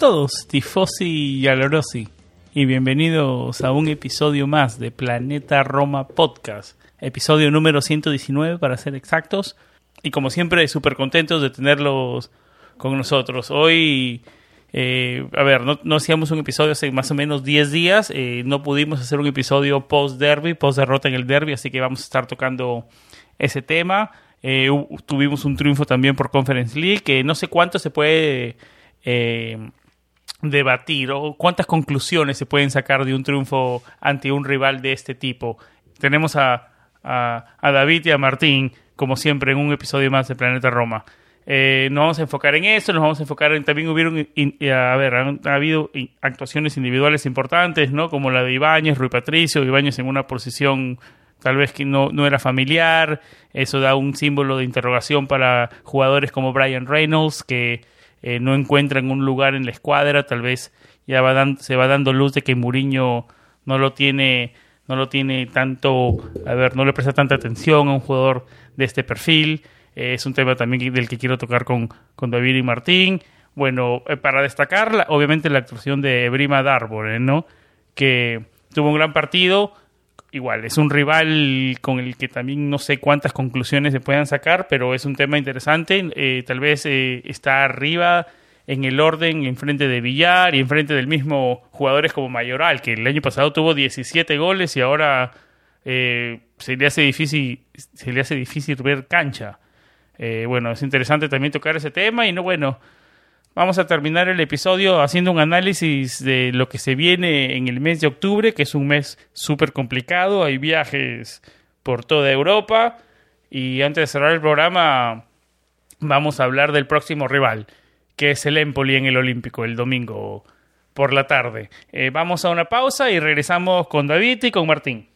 Todos, Tifosi y Alorosi, y bienvenidos a un episodio más de Planeta Roma Podcast, episodio número 119 para ser exactos, y como siempre súper contentos de tenerlos con nosotros. Hoy, eh, a ver, no, hacíamos un episodio hace más o menos 10 días, eh, no pudimos hacer un episodio post-derby, post-derrota en el derby, así que vamos a estar tocando ese tema. Eh, tuvimos un triunfo también por Conference League, que no sé cuánto se puede eh, debatir o cuántas conclusiones se pueden sacar de un triunfo ante un rival de este tipo. Tenemos a, a, David y a Martín, como siempre, en un episodio más de Planeta Roma. Eh, nos vamos a enfocar en eso, nos vamos a enfocar en también hubieron, a ver, ha habido actuaciones individuales importantes, ¿no? Como la de Ibáñez, Rui Patricio, Ibáñez en una posición tal vez que no, no era familiar, eso da un símbolo de interrogación para jugadores como Brian Reynolds, que eh, no encuentran un lugar en la escuadra, tal vez ya va se va dando luz de que Mourinho no lo tiene no lo tiene tanto, a ver, no le presta tanta atención a un jugador de este perfil. Eh, es un tema también del que quiero tocar con, con David y Martín. Bueno, eh, para destacar, obviamente la actuación de Brima Darboren, ¿no? Que tuvo un gran partido, igual, es un rival con el que también no sé cuántas conclusiones se puedan sacar, pero es un tema interesante. Eh, tal vez eh, está arriba en el orden enfrente de Villar y enfrente del mismo jugadores como Mayoral, que el año pasado tuvo 17 goles y ahora eh, se le hace difícil se le hace difícil ver cancha. bueno, es interesante también tocar ese tema y no bueno, Vamos a terminar el episodio haciendo un análisis de lo que se viene en el mes de octubre, que es un mes súper complicado. Hay viajes por toda Europa. Y antes de cerrar el programa, vamos a hablar del próximo rival, que es el Empoli en el Olímpico, el domingo por la tarde. Eh, vamos a una pausa y regresamos con David y con Martín.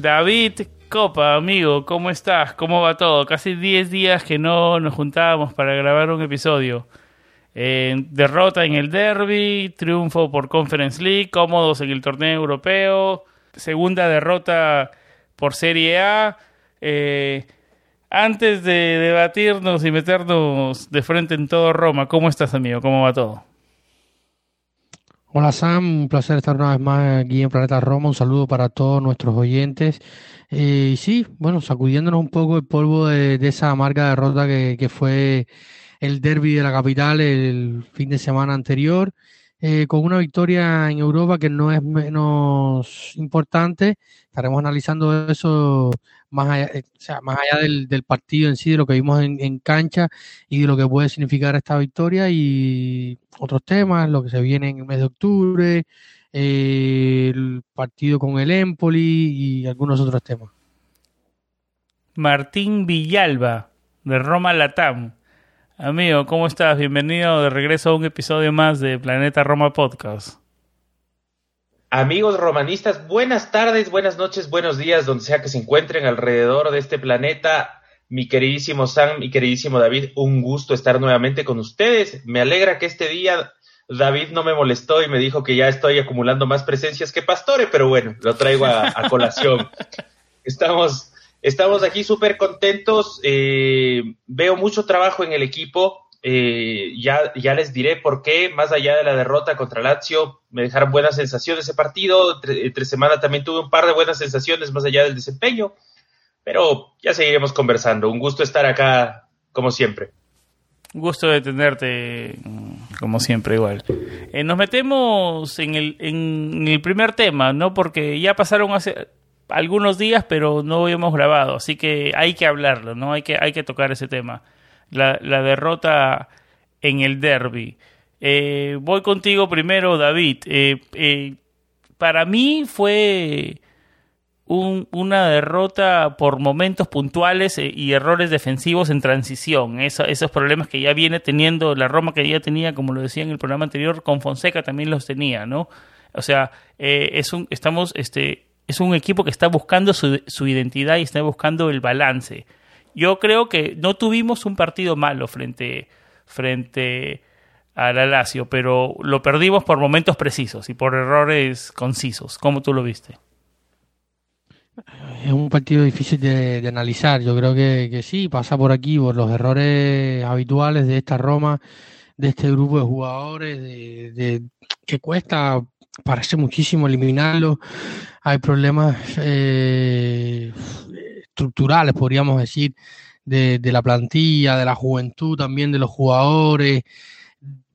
David Copa, amigo, ¿cómo estás? ¿Cómo va todo? Casi 10 días que no nos juntábamos para grabar un episodio. Derrota en el derby, triunfo por Conference League, cómodos en el torneo europeo, segunda derrota por Serie A. Eh, antes de debatirnos y meternos de frente en todo Roma, ¿cómo estás, amigo? ¿Cómo va todo? Hola Sam, un placer estar una vez más aquí en Planeta Roma. Un saludo para todos nuestros oyentes. Eh, y sí, bueno, sacudiéndonos un poco el polvo de, esa amarga derrota que, fue el derby de la capital el fin de semana anterior, eh, con una victoria en Europa que no es menos importante. Estaremos analizando eso más allá, eh, o sea, más allá del, del, partido en sí, de lo que vimos en, en, cancha y de lo que puede significar esta victoria y otros temas, lo que se viene en el mes de octubre, eh, el partido con el Empoli y algunos otros temas. Martín Villalba, de Roma Latam. Amigo, ¿cómo estás? Bienvenido de regreso a un episodio más de Planeta Roma Podcast. Amigos romanistas, buenas tardes, buenas noches, buenos días, donde sea que se encuentren alrededor de este planeta. Mi queridísimo Sam, mi queridísimo David, un gusto estar nuevamente con ustedes. Me alegra que este día David no me molestó y me dijo que ya estoy acumulando más presencias que Pastore, pero bueno, lo traigo a, colación. Estamos, estamos aquí súper contentos. Eh, veo mucho trabajo en el equipo. Eh, ya, ya les diré por qué, más allá de la derrota contra Lazio, me dejaron buenas sensaciones ese partido. Entre, semana también tuve un par de buenas sensaciones más allá del desempeño. Pero ya seguiremos conversando. Un gusto estar acá, como siempre. Gusto de tenerte, como siempre, igual. Eh, nos metemos en el, en el primer tema, ¿no? Porque ya pasaron hace algunos días, pero no habíamos grabado, así que hay que hablarlo, ¿no? Hay que, hay que tocar ese tema. La, derrota en el derby. Eh, voy contigo primero, David. Eh, eh, para mí fue una derrota por momentos puntuales y errores defensivos en transición. esos problemas que ya viene teniendo la Roma, que ya tenía, como lo decía en el programa anterior, con Fonseca también los tenía, ¿no? O sea, es un, estamos este, es un equipo que está buscando su, su, identidad y está buscando el balance. Yo creo que no tuvimos un partido malo frente, frente a la pero lo perdimos por momentos precisos y por errores concisos. ¿Cómo tú lo viste? Es un partido difícil de, analizar. Yo creo que, sí, pasa por aquí, por los errores habituales de esta Roma, de este grupo de jugadores, de, que cuesta, parece muchísimo eliminarlo hay problemas eh, estructurales, podríamos decir, de, la plantilla, de la juventud también, de los jugadores.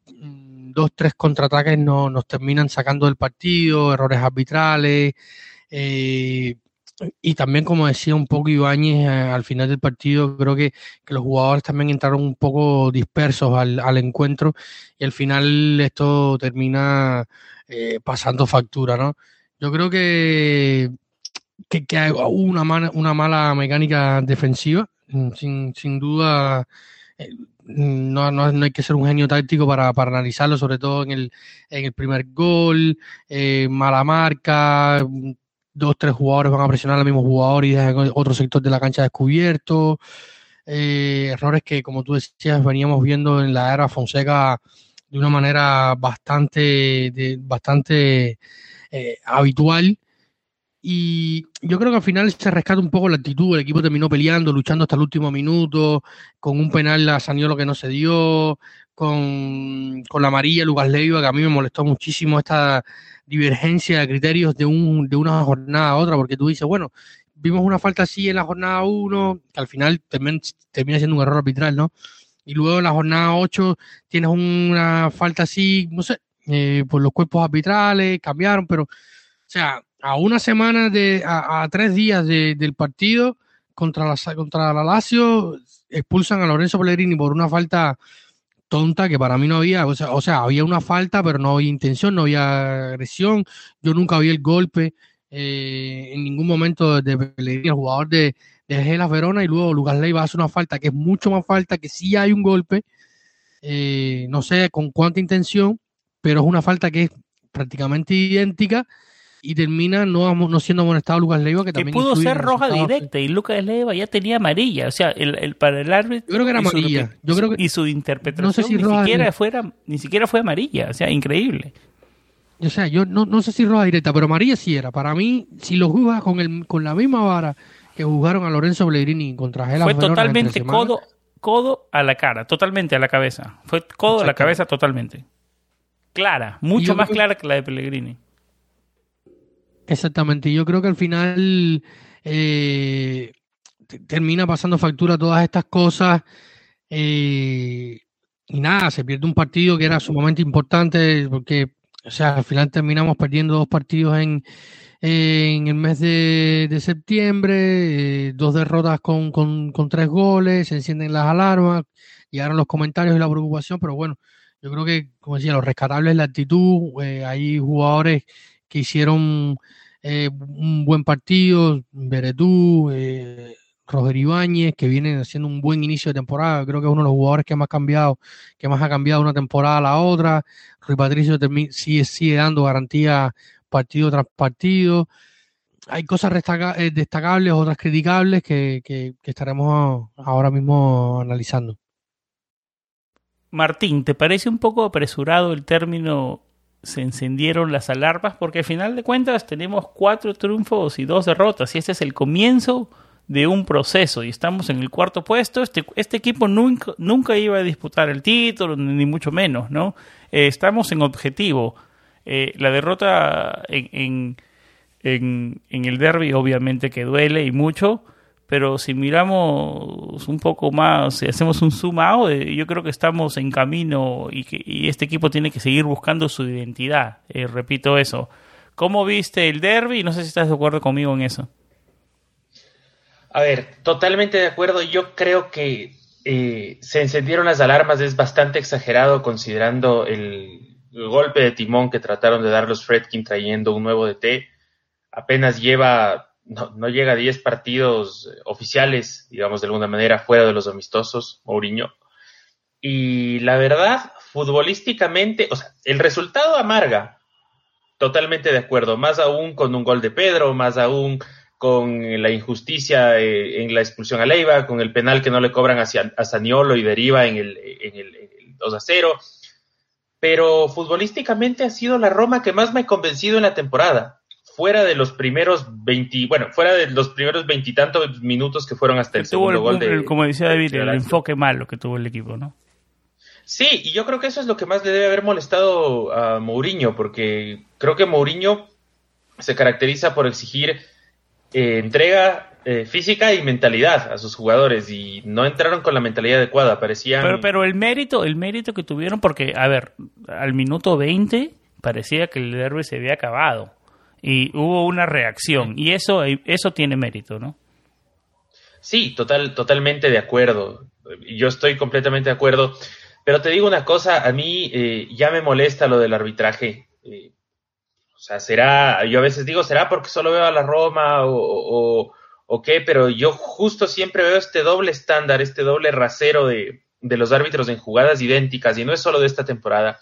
Dos, tres contraataques no, nos terminan sacando del partido, errores arbitrales. Eh, y también, como decía un poco Ibáñez eh, al final del partido, creo que, los jugadores también entraron un poco dispersos al, al encuentro y al final esto termina pasando factura, ¿no? Yo creo que, que, que una, una mala mecánica defensiva, mm, sin, sin duda. Eh, no, no, no, hay que ser un genio táctico para, para analizarlo, sobre todo en el, en el primer gol, eh, mala marca, dos, tres jugadores van a presionar al mismo jugador y dejan otro sector de la cancha descubierto. Eh, errores que, como tú decías, veníamos viendo en la era Fonseca de una manera bastante, de, bastante habitual. Y yo creo que al final se rescata un poco la actitud. El equipo terminó peleando, luchando hasta el último minuto, con un penal a Saniolo que no se dio, con, con la amarilla Lucas Leiva, que a mí me molestó muchísimo esta divergencia de criterios de, un, de una jornada a otra, porque tú dices, bueno, vimos una falta así en la jornada 1, que al final termina, termina siendo un error arbitral, ¿no? Y luego en la jornada 8 tienes una falta así, no sé, eh, por los cuerpos arbitrales, cambiaron, pero, o sea, a una semana de, a, tres días del partido contra la, contra la Lazio, expulsan a Lorenzo Pellegrini por una falta tonta que para mí no había, o sea, o sea, había una falta, pero no había intención, no había agresión, yo nunca vi el golpe eh, en ningún momento de Pellegrini, el jugador de, de Gelas Verona, y luego Lucas Leiva hace una falta que es mucho más falta, que sí hay un golpe, eh, no sé con cuánta intención, pero es una falta que es prácticamente idéntica y termina no, no siendo amonestado Lucas Leiva que, también pudo ser roja directa y Lucas Leiva ya tenía amarilla o sea el, el para el árbitro yo creo que era amarilla. yo creo que, y su interpretación no sé si ni siquiera fuera ni siquiera fue amarilla o sea increíble. O sea yo no, no sé si roja directa pero amarilla sí era. Para mí si lo juzgas con el con la misma vara que jugaron a Lorenzo Pellegrini contra Gela fue totalmente codo codo a la cara totalmente a la cabeza. Fue codo a la cabeza totalmente. Clara, mucho más clara que la de Pellegrini. Exactamente, yo creo que al final eh, termina pasando factura todas estas cosas eh, y nada, se pierde un partido que era sumamente importante porque, o sea, al final terminamos perdiendo dos partidos en, en el mes de, septiembre, eh, dos derrotas con, con, con tres goles, se encienden las alarmas, llegaron los comentarios y la preocupación, pero bueno, yo creo que, como decía, lo rescatable es la actitud. Eh, hay jugadores que hicieron eh, un buen partido, Beretú, eh, Roger Ibáñez, que vienen haciendo un buen inicio de temporada. Creo que es uno de los jugadores que más, cambiado, que más ha cambiado una temporada a la otra. Rui Patricio sigue, sigue dando garantía partido tras partido. Hay cosas destacables, otras criticables que, que estaremos ahora mismo analizando. Martín, ¿te parece un poco apresurado el término se encendieron las alarmas? Porque al final de cuentas tenemos cuatro triunfos y dos derrotas y este es el comienzo de un proceso y estamos en el cuarto puesto, este, este equipo nunca, nunca iba a disputar el título, ni mucho menos, ¿no? Eh, estamos en objetivo. Eh, la derrota en, en, en, el derby obviamente que duele y mucho, pero si miramos un poco más, si hacemos un zoom out, eh, yo creo que estamos en camino y, que, este equipo tiene que seguir buscando su identidad. repito eso. ¿Cómo viste el derby? No sé si estás de acuerdo conmigo en eso. A ver, totalmente de acuerdo. Yo creo que eh, se encendieron las alarmas. Es bastante exagerado considerando el, golpe de timón que trataron de dar los Fredkin trayendo un nuevo DT. Apenas lleva, no, llega a 10 partidos oficiales, digamos de alguna manera, fuera de los amistosos, Mourinho. Y la verdad, futbolísticamente, o sea, el resultado amarga. Totalmente de acuerdo. Más aún con un gol de Pedro, más aún con la injusticia eh, en la expulsión a Leiva, con el penal que no le cobran a Saniolo y deriva en el, en, el, 2 a 0. Pero futbolísticamente ha sido la Roma que más me ha convencido en la temporada. Fuera de los primeros 20, bueno, fuera de los primeros veintitantos minutos que fueron hasta el segundo gol de. Como decía David, el enfoque malo que tuvo el equipo, ¿no? Sí, y yo creo que eso es lo que más le debe haber molestado a Mourinho, porque creo que Mourinho se caracteriza por exigir eh, entrega eh, física y mentalidad a sus jugadores y no entraron con la mentalidad adecuada, parecían... Pero, pero el mérito, el mérito que tuvieron, porque, a ver, al minuto 20 parecía que el derby se había acabado y hubo una reacción y eso, eso tiene mérito, ¿no? Sí, total, totalmente de acuerdo. Yo estoy completamente de acuerdo. Pero te digo una cosa, a mí eh, ya me molesta lo del arbitraje. O sea, será, yo a veces digo, será porque solo veo a la Roma o, o, qué, pero yo justo siempre veo este doble estándar, este doble rasero de, de, los árbitros en jugadas idénticas, y no es solo de esta temporada.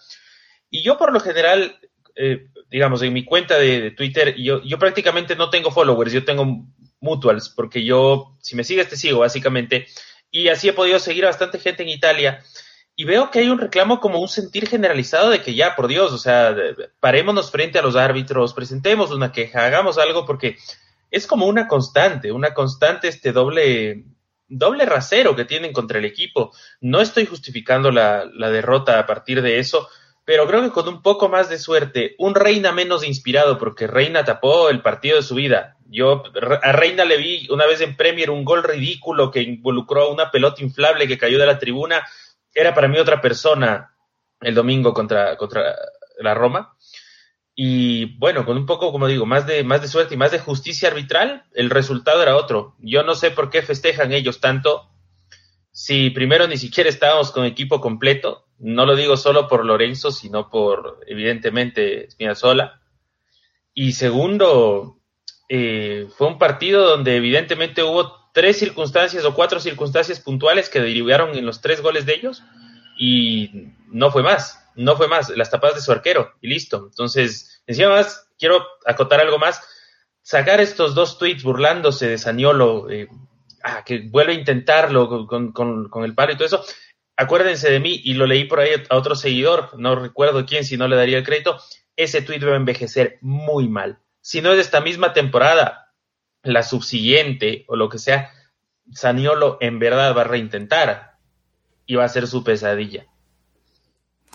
Y yo por lo general, eh, digamos, en mi cuenta de, Twitter, yo, yo prácticamente no tengo followers, yo tengo mutuals, porque yo, si me sigues, te sigo, básicamente. Y así he podido seguir a bastante gente en Italia y veo que hay un reclamo como un sentir generalizado de que ya, por Dios, o sea, parémonos frente a los árbitros, presentemos una queja, hagamos algo, porque es como una constante, una constante este doble, doble rasero que tienen contra el equipo. No estoy justificando la, la derrota a partir de eso, pero creo que con un poco más de suerte, un Reina menos inspirado, porque Reina tapó el partido de su vida. Yo a Reina le vi una vez en Premier un gol ridículo que involucró una pelota inflable que cayó de la tribuna era para mí otra persona el domingo contra, contra la Roma. Y bueno, con un poco, como digo, más de, más de suerte y más de justicia arbitral, el resultado era otro. Yo no sé por qué festejan ellos tanto. Si primero ni siquiera estábamos con equipo completo, no lo digo solo por Lorenzo, sino por, evidentemente, Spinazzola. Y segundo, eh, fue un partido donde evidentemente hubo tres circunstancias o cuatro circunstancias puntuales que derivaron en los tres goles de ellos y no fue más, no fue más, las tapadas de su arquero y listo. Entonces, encima más, quiero acotar algo más, sacar estos dos tweets burlándose de Saniolo, eh, ah, que vuelve a intentarlo con, con, con, el palo y todo eso, acuérdense de mí y lo leí por ahí a otro seguidor, no recuerdo quién, si no le daría el crédito, ese tweet va a envejecer muy mal. Si no es de esta misma temporada, la subsiguiente o lo que sea, Saniolo en verdad va a reintentar y va a ser su pesadilla.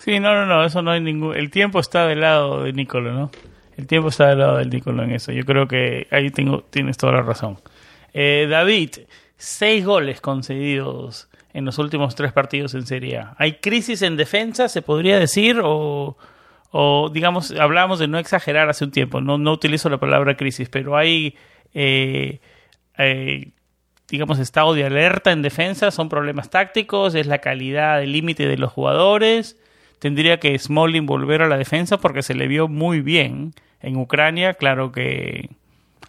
Sí, no, no, no, eso no hay ningún... El tiempo está del lado de Nicolo, ¿no? El tiempo está del lado del Nicolo en eso. Yo creo que ahí tengo, tienes toda la razón. Eh, David, seis goles concedidos en los últimos tres partidos en Serie A. ¿Hay crisis en defensa, se podría decir? O, digamos, hablábamos de no exagerar hace un tiempo. No, utilizo la palabra crisis, pero hay eh, eh, digamos, estado de alerta en defensa, son problemas tácticos, es la calidad, el límite de los jugadores. Tendría que Smalling volver a la defensa porque se le vio muy bien en Ucrania, claro que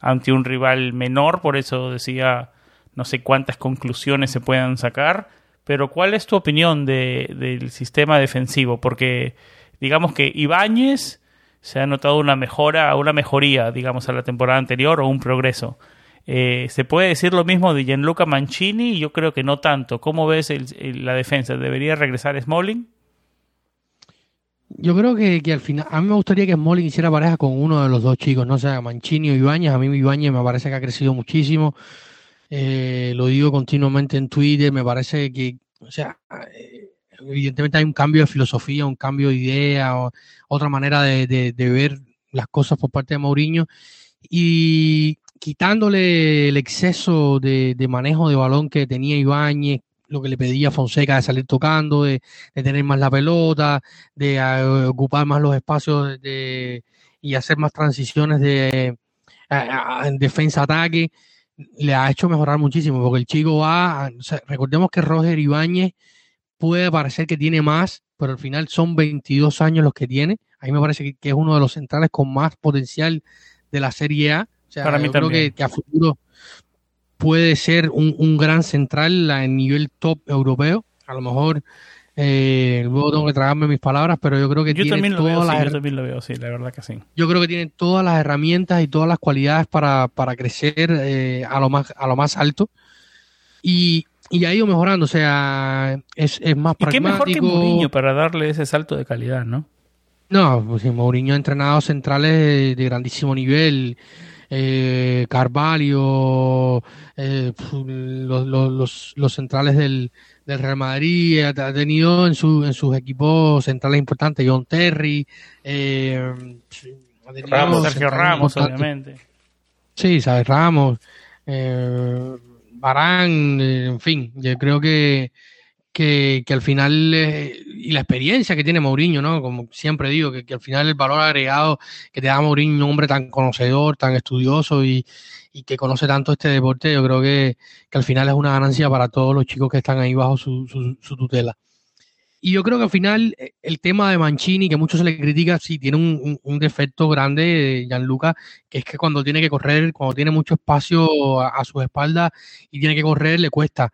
ante un rival menor, por eso decía no sé cuántas conclusiones se puedan sacar, pero ¿cuál es tu opinión de, del sistema defensivo? Porque digamos que Ibáñez se ha notado una mejora, una mejoría, digamos, a la temporada anterior o un progreso. Eh, ¿Se puede decir lo mismo de Gianluca Mancini? Yo creo que no tanto. ¿Cómo ves la defensa? ¿Debería regresar Smalling? Yo creo que, al final, a mí me gustaría que Smalling hiciera pareja con uno de los dos chicos, no sea Mancini o Ibáñez. A mí Ibáñez me parece que ha crecido muchísimo. Eh, lo digo continuamente en Twitter, me parece que, o sea, eh, evidentemente hay un cambio de filosofía, un cambio de idea, otra manera de, ver las cosas por parte de Mourinho y quitándole el exceso de, manejo de balón que tenía Ibáñez, lo que le pedía Fonseca de salir tocando, de, tener más la pelota, de eh, ocupar más los espacios de, y hacer más transiciones de en defensa-ataque, le ha hecho mejorar muchísimo, porque el chico va, recordemos que Roger Ibáñez puede parecer que tiene más, pero al final son 22 años los que tiene. A mí me parece que, es uno de los centrales con más potencial de la Serie A. O sea, Para mí creo que, a futuro puede ser un, un gran central a nivel top europeo. A lo mejor eh, luego tengo que tragarme mis palabras, pero yo creo que tiene todas las yo también lo veo, sí, la verdad que sí. Yo creo que tiene todas las herramientas y todas las cualidades para, para crecer eh, a lo más a lo más alto. Y, y ha ido mejorando, o sea, es, es más pragmático. qué mejor que Mourinho para darle ese salto de calidad, ¿no? No, pues Mourinho ha entrenado centrales de grandísimo nivel eh, Carvalho, eh, los, los, los, centrales del, del, Real Madrid, ha, tenido en, su, en sus equipos centrales importantes, John Terry, eh, Ramos, Sergio Ramos, obviamente. Sí, sabes, Ramos, eh, Barán, eh, en fin, yo creo que que, al final, eh, y la experiencia que tiene Mourinho, ¿no? Como siempre digo, que, al final el valor agregado que te da Mourinho, un hombre tan conocedor, tan estudioso y, que conoce tanto este deporte, yo creo que, al final es una ganancia para todos los chicos que están ahí bajo su, su, tutela. Y yo creo que al final eh, el tema de Mancini, que mucho se le critica, sí tiene un, defecto grande, Gianluca, que es que cuando tiene que correr, cuando tiene mucho espacio a, a su espalda y tiene que correr, le cuesta.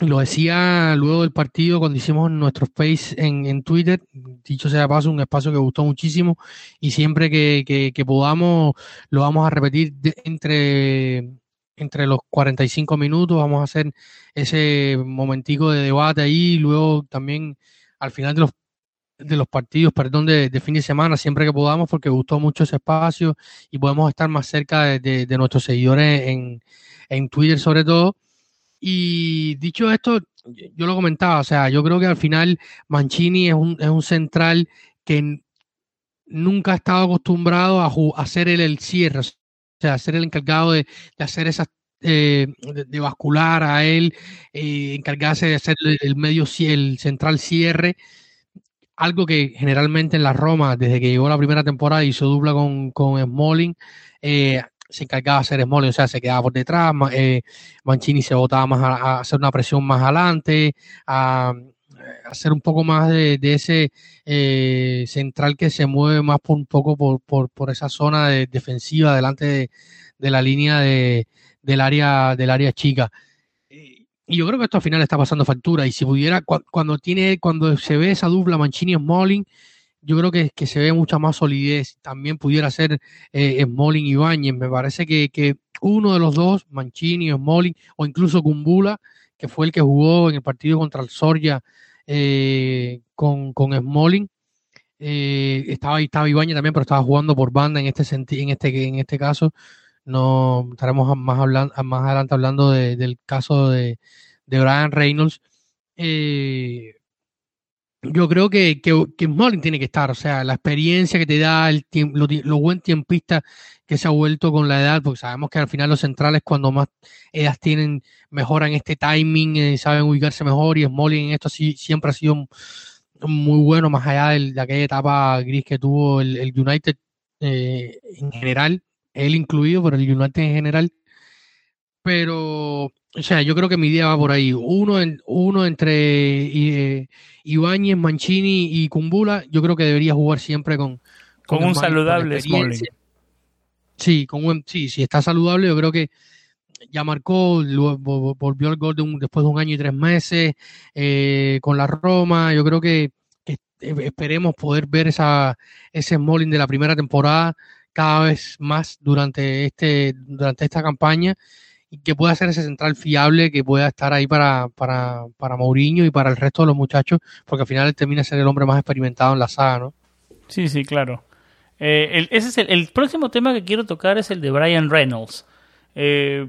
Lo decía luego del partido cuando hicimos nuestro space en, en Twitter, dicho sea paso, un espacio que gustó muchísimo y siempre que, que, podamos lo vamos a repetir entre, entre los 45 minutos, vamos a hacer ese momentico de debate ahí, luego también al final de los de los partidos, perdón, de, de, fin de semana, siempre que podamos, porque gustó mucho ese espacio y podemos estar más cerca de, de nuestros seguidores en, en Twitter sobre todo. Y dicho esto, yo lo comentaba, o sea, yo creo que al final Mancini es un, es un central que nunca ha estado acostumbrado a, hacer el, el cierre, o sea, ser el encargado de, hacer esas eh, de, bascular a él, eh, encargarse de hacer el, medio, el central cierre, algo que generalmente en la Roma, desde que llegó la primera temporada, hizo dupla con, con Smalling, eh, se encargaba de hacer Smalling, o sea, se quedaba por detrás, eh, Mancini se botaba más a, hacer una presión más adelante, a, hacer un poco más de, ese eh, central que se mueve más por un poco por, por, por esa zona de, defensiva delante de, la línea de, del área del área chica. Y yo creo que esto al final está pasando factura. Y si pudiera, cuando tiene, cuando se ve esa dupla Mancini Smalling, yo creo que, que, se ve mucha más solidez. También pudiera ser eh, Smalling y Bañez. Me parece que, que, uno de los dos, Mancini, Smalling o incluso Kumbula, que fue el que jugó en el partido contra el Soria eh, con, con Smalling. Eh, estaba, estaba Ibañez también, pero estaba jugando por banda en este en este, en este caso. No estaremos más hablando, más adelante hablando del caso de, de Brian Reynolds. Eh, yo creo que, que, que tiene que estar, o sea, la experiencia que te da, el lo, buen tiempista que se ha vuelto con la edad, porque sabemos que al final los centrales cuando más edad tienen, mejoran este timing, eh, saben ubicarse mejor y Smalling en esto sí, siempre ha sido muy bueno, más allá de aquella etapa gris que tuvo el, United eh, en general, él incluido, pero el United en general. Pero o sea, yo creo que mi idea va por ahí. Uno, en, uno entre eh, Ibáñez, Mancini y Kumbula, yo creo que debería jugar siempre con... Con, un saludable Smalling. Sí, con un, sí, si está saludable, yo creo que ya marcó, volvió al gol después de un año y tres meses eh, con la Roma. Yo creo que, que, esperemos poder ver esa, ese Smalling de la primera temporada cada vez más durante, este, durante esta campaña y que pueda ser ese central fiable que pueda estar ahí para, para, para Mourinho y para el resto de los muchachos, porque al final él termina ser el hombre más experimentado en la saga, ¿no? Sí, sí, claro. Eh, ese es el, próximo tema que quiero tocar es el de Brian Reynolds. Eh,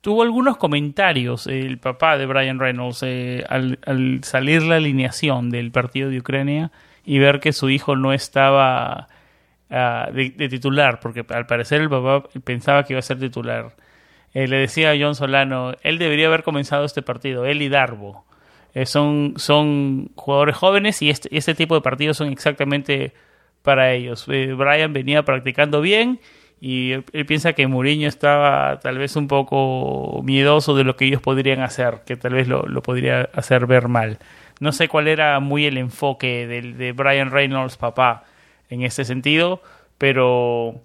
tuvo algunos comentarios el papá de Brian Reynolds eh, al, salir la alineación del partido de Ucrania y ver que su hijo no estaba ah, de, titular, porque al parecer el papá pensaba que iba a ser titular. Eh, le decía a John Solano, él debería haber comenzado este partido, él y Darbo. Eh, son, son jugadores jóvenes y este, este tipo de partidos son exactamente para ellos. Brian venía practicando bien y él, piensa que Mourinho estaba tal vez un poco miedoso de lo que ellos podrían hacer, que tal vez lo, podría hacer ver mal. No sé cuál era muy el enfoque de, de Brian Reynolds, papá, en ese sentido, pero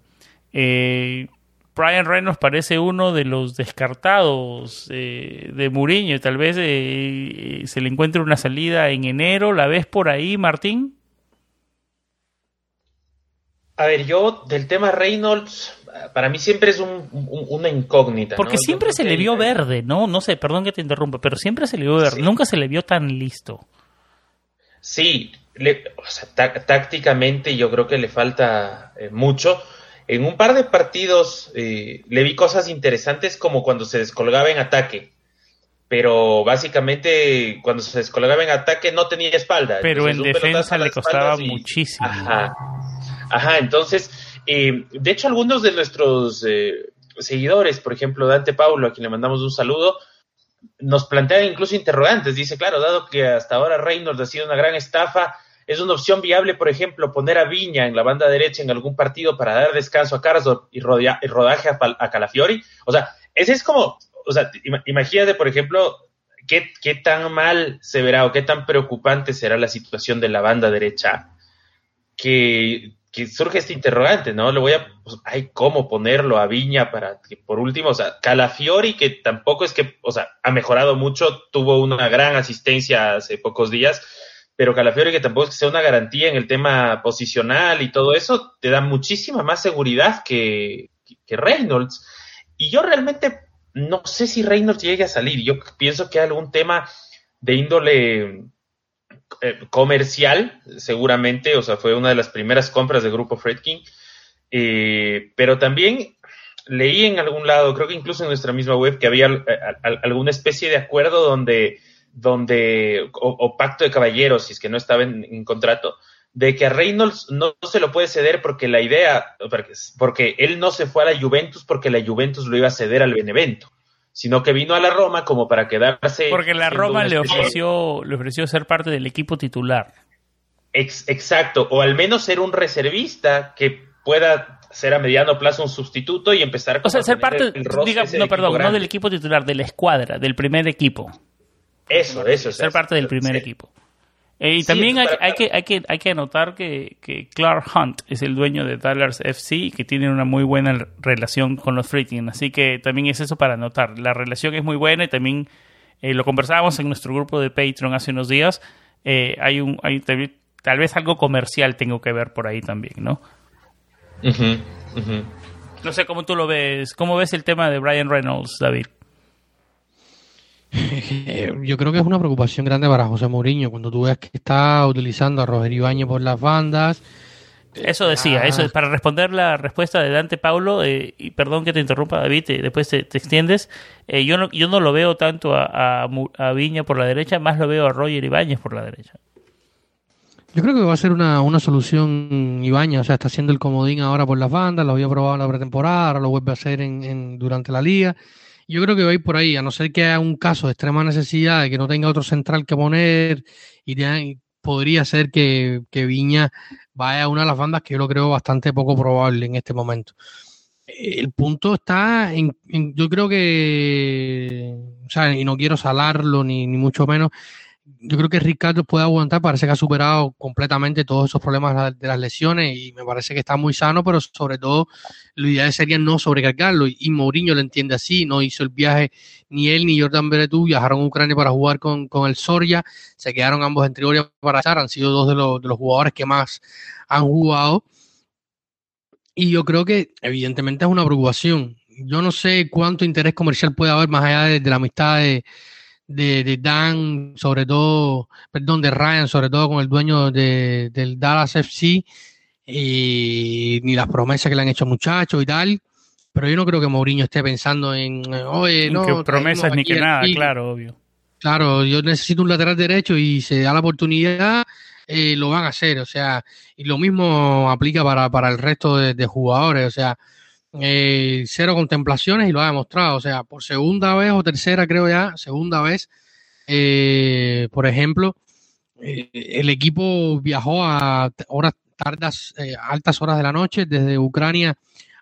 eh, Brian Reynolds parece uno de los descartados eh, de Mourinho. Tal vez eh, se le encuentre una salida en enero. ¿La ves por ahí, Martín? A ver, yo del tema Reynolds, para mí siempre es una incógnita. Porque siempre se le vio verde, ¿no? No sé, perdón que te interrumpa, pero siempre se le vio verde. Nunca se le vio tan listo. Sí, o sea, tácticamente yo creo que le falta eh, mucho. En un par de partidos eh, le vi cosas interesantes como cuando se descolgaba en ataque. Pero básicamente cuando se descolgaba en ataque no tenía espalda. Pero en defensa le costaba muchísimo. Ajá, entonces, eh, de hecho, algunos de nuestros seguidores, por ejemplo, Dante Paulo, a quien le mandamos un saludo, nos plantean incluso interrogantes. Dice, claro, dado que hasta ahora Reynolds ha sido una gran estafa, es una opción viable, por ejemplo, poner a Viña en la banda derecha en algún partido para dar descanso a Carlos y, rodaje a, Calafiori. O sea, ese es como, o sea, imagínate, por ejemplo, qué, qué tan mal se verá o qué tan preocupante será la situación de la banda derecha que que surge este interrogante, ¿no? Le voy a, pues, ay, ¿cómo ponerlo a Viña para que, por último, o sea, Calafiori, que tampoco es que, o sea, ha mejorado mucho, tuvo una gran asistencia hace pocos días, pero Calafiori, que tampoco es que sea una garantía en el tema posicional y todo eso, te da muchísima más seguridad que, que Reynolds. Y yo realmente no sé si Reynolds llegue a salir. Yo pienso que hay algún tema de índole eh, comercial, seguramente, o sea, fue una de las primeras compras de Grupo Fredkin, eh, pero también leí en algún lado, creo que incluso en nuestra misma web, que había eh, alguna especie de acuerdo donde, donde o, pacto de caballeros, si es que no estaba en, contrato, de que a Reynolds no, se lo puede ceder porque la idea, porque él no se fue a la Juventus porque la Juventus lo iba a ceder al Benevento sino que vino a la Roma como para quedarse. Porque la Roma le ofreció, le ofreció ser parte del equipo titular. exacto, o al menos ser un reservista que pueda ser a mediano plazo un sustituto y empezar O sea, ser parte, no, perdón, no del equipo titular, de la escuadra, del primer equipo. Eso, eso. Ser parte del primer equipo. Eh, y también hay, que, hay, que, hay que anotar que, que, Clark Hunt es el dueño de Dallas FC y que tiene una muy buena relación con los Freaking. Así que también es eso para anotar. La relación es muy buena y también eh, lo conversábamos en nuestro grupo de Patreon hace unos días. Eh, hay un hay, tal vez algo comercial tengo que ver por ahí también, ¿no? No sé cómo tú lo ves. ¿Cómo ves el tema de Brian Reynolds, David? Yo creo que es una preocupación grande para José Mourinho cuando tú ves que está utilizando a Roger Ibañez por las bandas. Eso decía, eso es para responder la respuesta de Dante Paulo, eh, y perdón que te interrumpa David, eh, después te, extiendes, eh, yo, no, yo no lo veo tanto a, a, Viña por la derecha, más lo veo a Roger Ibáñez por la derecha. Yo creo que va a ser una, una solución Ibañez, o sea, está haciendo el comodín ahora por las bandas, lo había probado en la pretemporada, ahora lo vuelve a hacer en durante la liga. Yo creo que va a ir por ahí, a no ser que haya un caso de extrema necesidad de que no tenga otro central que poner y, podría ser que, Viña vaya a una de las bandas que yo lo creo bastante poco probable en este momento. El punto está en, yo creo que, o sea, y no quiero salarlo ni, ni mucho menos, yo creo que Ricardo puede aguantar, parece que ha superado completamente todos esos problemas de las lesiones y me parece que está muy sano, pero sobre todo lo ideal sería no sobrecargarlo y Mourinho lo entiende así, no hizo el viaje ni él ni Jordan Beretú, viajaron a Ucrania para jugar con, el Soria, se quedaron ambos en Trigoria para echar, han sido dos de los, de los jugadores que más han jugado y yo creo que evidentemente es una preocupación. Yo no sé cuánto interés comercial puede haber más allá de la amistad de de, Dan, sobre todo, perdón, de Ryan, sobre todo con el dueño de, del Dallas FC, y ni las promesas que le han hecho muchachos y tal. pero yo no creo que Mourinho esté pensando en, oye, no. Que promesas ni que nada, claro, obvio. Claro, yo necesito un lateral derecho y se da la oportunidad, eh, lo van a hacer. O sea, y lo mismo aplica para, para el resto de, jugadores. O sea, eh, cero contemplaciones y lo ha demostrado. O sea, por segunda vez o tercera, creo ya, segunda vez, eh, por ejemplo, el equipo viajó a horas tardas, altas horas de la noche desde Ucrania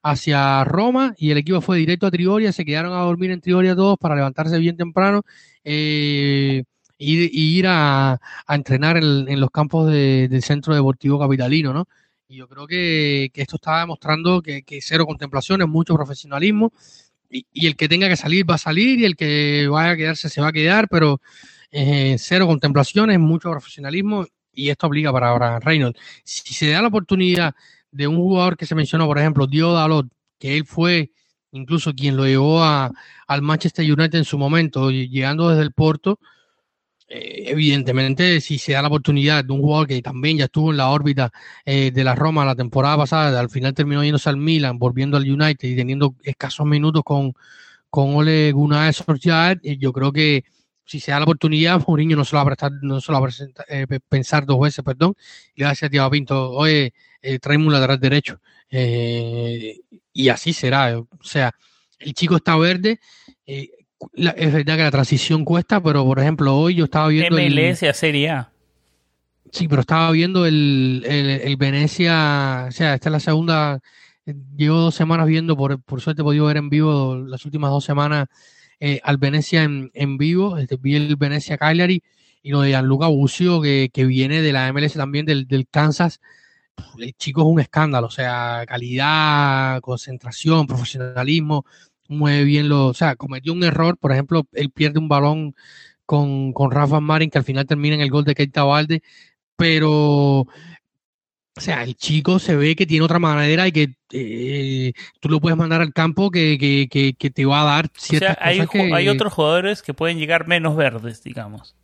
hacia Roma y el equipo fue directo a Trioria, se quedaron a dormir en Trioria todos para levantarse bien temprano eh, y, ir a, entrenar en, los campos del Centro Deportivo Capitalino, ¿no? Yo creo que, esto está demostrando que, cero contemplaciones, mucho profesionalismo, y, el que tenga que salir va a salir, y el que vaya a quedarse se va a quedar, pero eh, cero contemplaciones, mucho profesionalismo, y esto obliga para ahora Reynolds. Si se da la oportunidad de un jugador que se mencionó, por ejemplo, Dio Dalot, que él fue incluso quien lo llevó a, al Manchester United en su momento, llegando desde el Porto, eh, evidentemente si se da la oportunidad de un jugador que también ya estuvo en la órbita eh, de la Roma la temporada pasada, al final terminó yéndose al Milan, volviendo al United y teniendo escasos minutos con, con Ole Gunnar Solskjaer, eh, yo creo que si se da la oportunidad, Mourinho no se lo va a a pensar dos veces, perdón, y le va a decir Pinto, oye, eh, un lateral derecho. Eh, y así será. O sea, el chico está verde. Eh, es verdad que la transición cuesta, pero por ejemplo, hoy yo estaba viendo. MLS a Serie A. Sí, pero estaba viendo el, el, Venecia. O sea, esta es la segunda. Llevo dos semanas viendo, por, por suerte he podido ver en vivo las últimas dos semanas al Venecia en, en vivo. Este, vi el Venecia Cagliari y lo de Gianluca Bucio, que, que viene de la MLS también, del, del Kansas el chico es un escándalo, o sea, calidad, concentración, profesionalismo, mueve bien lo, o sea, cometió un error, por ejemplo, él pierde un balón con, con Rafa Marin que al final termina en el gol de Keita Valde, pero o sea, el chico se ve que tiene otra manera y que eh, tú lo puedes mandar al campo que, que, que, te va a dar ciertas o sea, hay, hay otros jugadores que pueden llegar menos verdes, digamos.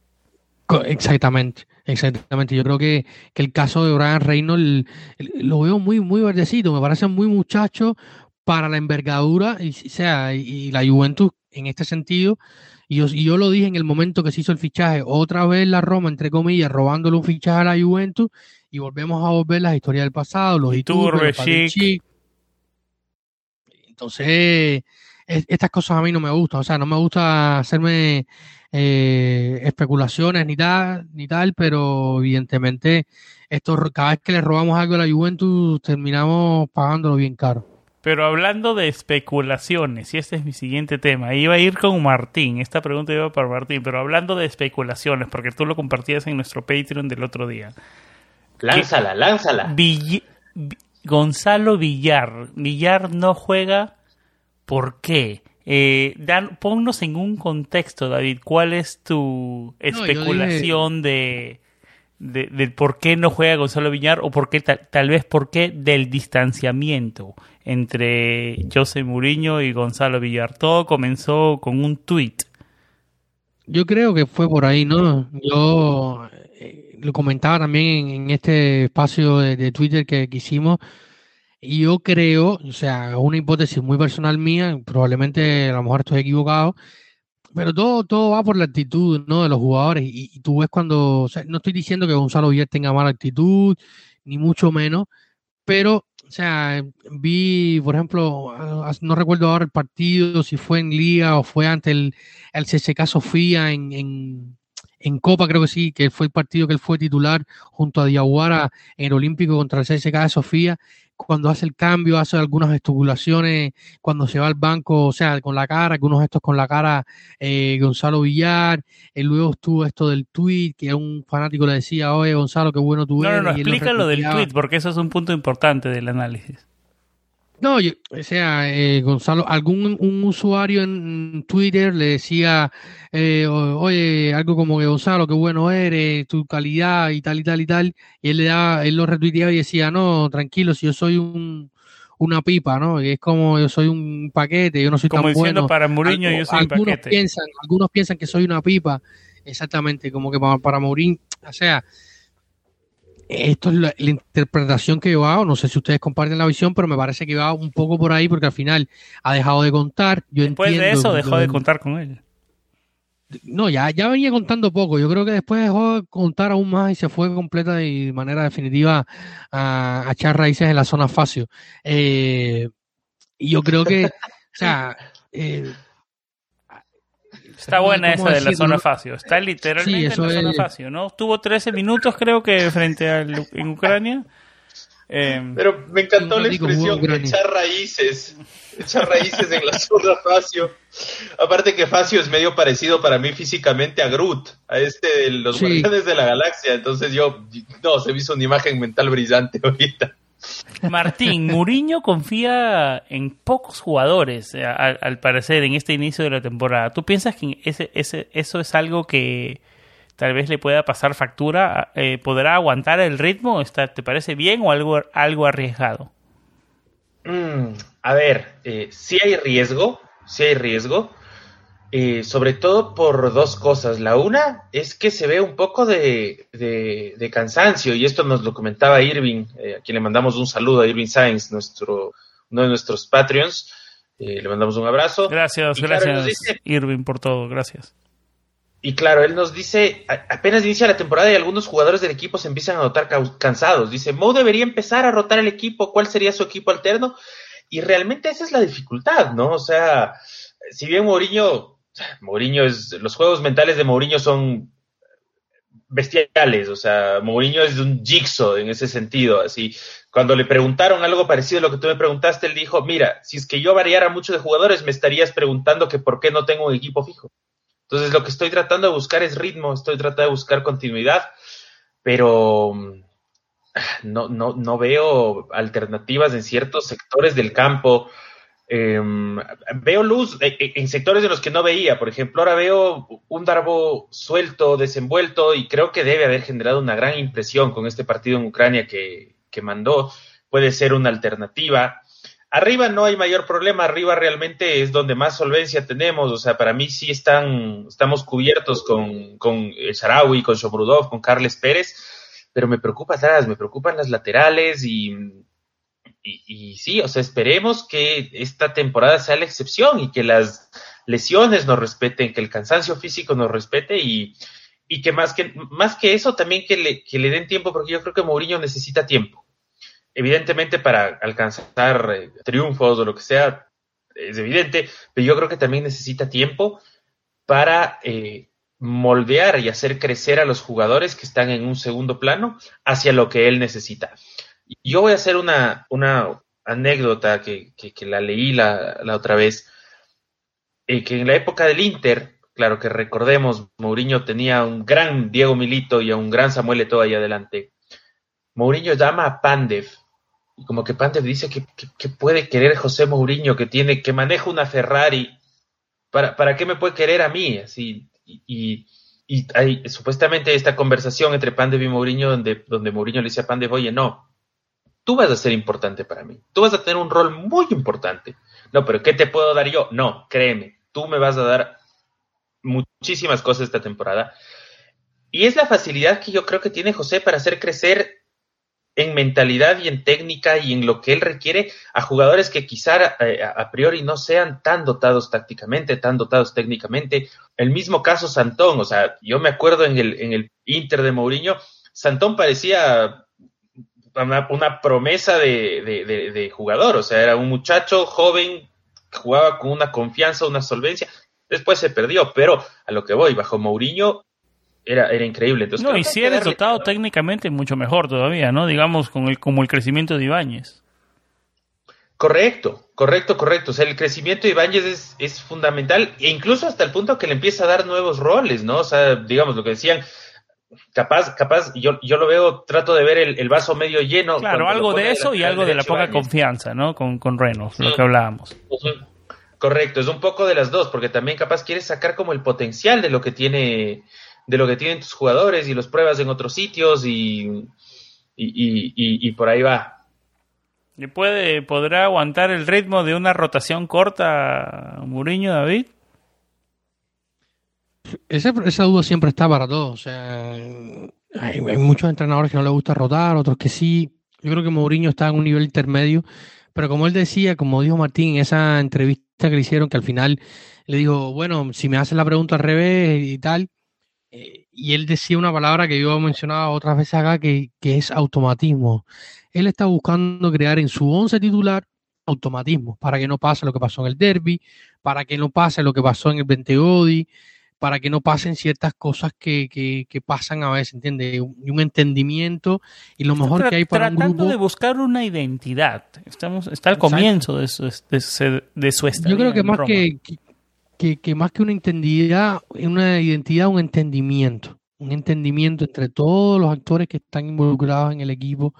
Exactamente, exactamente. Yo creo que, el caso de Brian Reynolds lo veo muy, muy verdecito. Me parece muy muchacho para la envergadura y, sea, y la Juventus en este sentido. Y yo, yo lo dije en el momento que se hizo el fichaje. Otra vez la Roma, entre comillas, robándole un fichaje a la Juventus y volvemos a volver la historia del pasado, los Iturbe, Entonces, estas cosas a mí no me gustan. O sea, no me gusta hacerme eh, especulaciones ni tal, ni tal, pero evidentemente esto, cada vez que le robamos algo a la Juventus terminamos pagándolo bien caro. Pero hablando de especulaciones, y este es mi siguiente tema, iba a ir con Martín, esta pregunta iba para Martín, pero hablando de especulaciones, porque tú lo compartías en nuestro Patreon del otro día. Lánzala, lánzala. Gonzalo Villar, Villar no juega, ¿por qué? Eh, dan, ponnos en un contexto, David. ¿Cuál es tu especulación de, de, por qué no juega Gonzalo Villar o por qué tal, vez por qué del distanciamiento entre José Mourinho y Gonzalo Villar? Todo comenzó con un tweet. Yo creo que fue por ahí, ¿no? Yo eh, lo comentaba también en, este espacio de, Twitter que, hicimos y yo creo, o sea, una hipótesis muy personal mía, probablemente a lo mejor estoy equivocado, pero todo, todo va por la actitud ¿no? de los jugadores. Y, tú ves cuando, o sea, no estoy diciendo que Gonzalo Villar tenga mala actitud, ni mucho menos, pero, o sea, vi, por ejemplo, no recuerdo ahora el partido, si fue en Liga o fue ante el, el CSK Sofía en, en, en Copa, creo que sí, que fue el partido que él fue titular junto a Diaguara en el Olímpico contra el CSK de Sofía cuando hace el cambio, hace algunas estipulaciones, cuando se va al banco, o sea, con la cara, algunos gestos con la cara, eh, Gonzalo Villar, y luego estuvo esto del tweet, que un fanático le decía, oye Gonzalo, qué bueno tú eres. No, no, explica lo del tweet, porque eso es un punto importante del análisis. No, o sea, eh, Gonzalo, algún un usuario en Twitter le decía, eh, oye, algo como que Gonzalo, qué bueno eres, tu calidad y tal y tal y tal, y él le da, él lo retuiteaba y decía, no, tranquilo, si yo soy un, una pipa, ¿no? Y es como yo soy un paquete, yo no soy como tan diciendo para Mourinho yo soy algunos un paquete. Piensan, algunos piensan que soy una pipa, exactamente, como que para, para Mourinho, o sea, esto es la, interpretación que yo hago. No sé si ustedes comparten la visión, pero me parece que va un poco por ahí porque al final ha dejado de contar. Yo Después de eso dejó de contar con él. No, ya, ya venía contando poco. Yo creo que después dejó de contar aún más y se fue completa y de manera definitiva a, echar raíces en la zona facio. Eh, y yo creo que, o sea, eh, Está buena esa de la zona facio. Está literalmente en la zona facio, ¿no? Tuvo 13 minutos, creo que, frente a en Ucrania. Em, Pero me encantó la expresión echar raíces. Echar raíces en la zona facio. Aparte que facio es medio parecido para mí físicamente a Groot, a este de los Guardianes de la Galaxia. Entonces yo, no, se me hizo una imagen mental brillante ahorita. Martín, Mourinho confía en pocos jugadores, eh, al, parecer, en este inicio de la temporada. ¿Tú piensas que ese, ese, eso es algo que tal vez le pueda pasar factura? Eh, ¿Podrá aguantar el ritmo? ¿Te parece bien o algo, algo arriesgado? Mm, a ver, eh, sí hay riesgo, sí hay riesgo. Eh, sobre todo por dos cosas. La una es que se ve un poco de, de, cansancio, y esto nos lo comentaba Irving, eh, a quien le mandamos un saludo a Irving Sainz, nuestro, uno de nuestros Patreons. Eh, le mandamos un abrazo. Gracias, gracias, Irving, por todo, gracias. Y claro, él nos dice, apenas inicia la temporada y algunos jugadores del equipo se empiezan a notar cansados. Dice, Mo debería empezar a rotar el equipo, ¿cuál sería su equipo alterno? Y realmente esa es la dificultad, ¿no? O sea, si bien Mourinho Mourinho es, los juegos mentales de Mourinho son bestiales, o sea, Mourinho es un jigsaw en ese sentido, así. Cuando le preguntaron algo parecido a lo que tú me preguntaste, él dijo, mira, si es que yo variara mucho de jugadores, me estarías preguntando que por qué no tengo un equipo fijo. Entonces, lo que estoy tratando de buscar es ritmo, estoy tratando de buscar continuidad, pero mm, no, no, no veo alternativas en ciertos sectores del campo. Em, veo luz eh, eh, en sectores en los que no veía. Por ejemplo, ahora veo un Darbo suelto, desenvuelto, y creo que debe haber generado una gran impresión con este partido en Ucrania que, mandó. Puede ser una alternativa. Arriba no hay mayor problema, arriba realmente es donde más solvencia tenemos, o sea, para mí sí están, estamos cubiertos con, con con Shobrudov, con Carles Pérez, pero me preocupa atrás, me preocupan las laterales y y, sí, o sea, esperemos que esta temporada sea la excepción y que las lesiones nos respeten, que el cansancio físico nos respete y, que más que más que eso también que le, que le den tiempo, porque yo creo que Mourinho necesita tiempo. Evidentemente para alcanzar eh, triunfos o lo que sea, es evidente, pero yo creo que también necesita tiempo para eh, moldear y hacer crecer a los jugadores que están en un segundo plano hacia lo que él necesita. Yo voy a hacer una, anécdota que, la leí la, otra vez, eh, que en la época del Inter, claro que recordemos, Mourinho tenía un gran Diego Milito y a un gran Samuel Eto'o ahí adelante. Mourinho llama a Pandev y como que Pandev dice que, puede querer José Mourinho, que tiene, que maneja una Ferrari, ¿para, qué me puede querer a mí? Y, hay supuestamente esta conversación entre Pandev y Mourinho donde, donde Mourinho le dice a Pandev, oye, no, tú vas a ser importante para mí, tú vas a tener un rol muy importante. No, pero ¿qué te puedo dar yo? No, créeme, tú me vas a dar muchísimas cosas esta temporada. Y es la facilidad que yo creo que tiene José para hacer crecer en mentalidad y en técnica y en lo que él requiere a jugadores que quizá eh, a, priori no sean tan dotados tácticamente, tan dotados técnicamente. El mismo caso Santón, o sea, yo me acuerdo en el, en el Inter de Mourinho, Santón parecía una, promesa de, jugador, o sea, era un muchacho joven, jugaba con una confianza, una solvencia, después se perdió, pero a lo que voy, bajo Mourinho era, era increíble. Entonces, no, y si eres dotado técnicamente mucho mejor todavía, ¿no? Digamos, con el, como el crecimiento de Ibáñez. Correcto, correcto, correcto. O sea, el crecimiento de Ibáñez es, es fundamental, e incluso hasta el punto que le empieza a dar nuevos roles, ¿no? O sea, digamos, lo que decían, capaz, capaz, yo, yo lo veo, trato de ver el, vaso medio lleno. Claro, algo de eso y algo de la poca confianza, ¿no? Con, con Renos, lo que hablábamos. Correcto, es un poco de las dos, porque también capaz quieres sacar como el potencial de lo que tiene, de lo que tienen tus jugadores y los pruebas en otros sitios y, y, por ahí va. ¿Y puede, podrá aguantar el ritmo de una rotación corta Muriño David? Esa duda siempre está para todos. O sea, hay, muchos entrenadores que no les gusta rotar, otros que sí. Yo creo que Mourinho está en un nivel intermedio, pero como él decía, como dijo Martín en esa entrevista que le hicieron, que al final le dijo, bueno, si me hacen la pregunta al revés y tal, eh, y él decía una palabra que yo he mencionado otras veces acá, que, que es automatismo. Él está buscando crear en su once titular automatismo para que no pase lo que pasó en el derby, para que no pase lo que pasó en el Bentegodi, para que no pasen ciertas cosas que, que, pasan a veces, ¿entiendes? Y un, entendimiento y lo mejor que hay para un grupo... Tratando de buscar una identidad. Estamos, está al comienzo de su, de, de su Yo creo que más que, que, más que una identidad, una identidad, un entendimiento. Un entendimiento entre todos los actores que están involucrados en el equipo,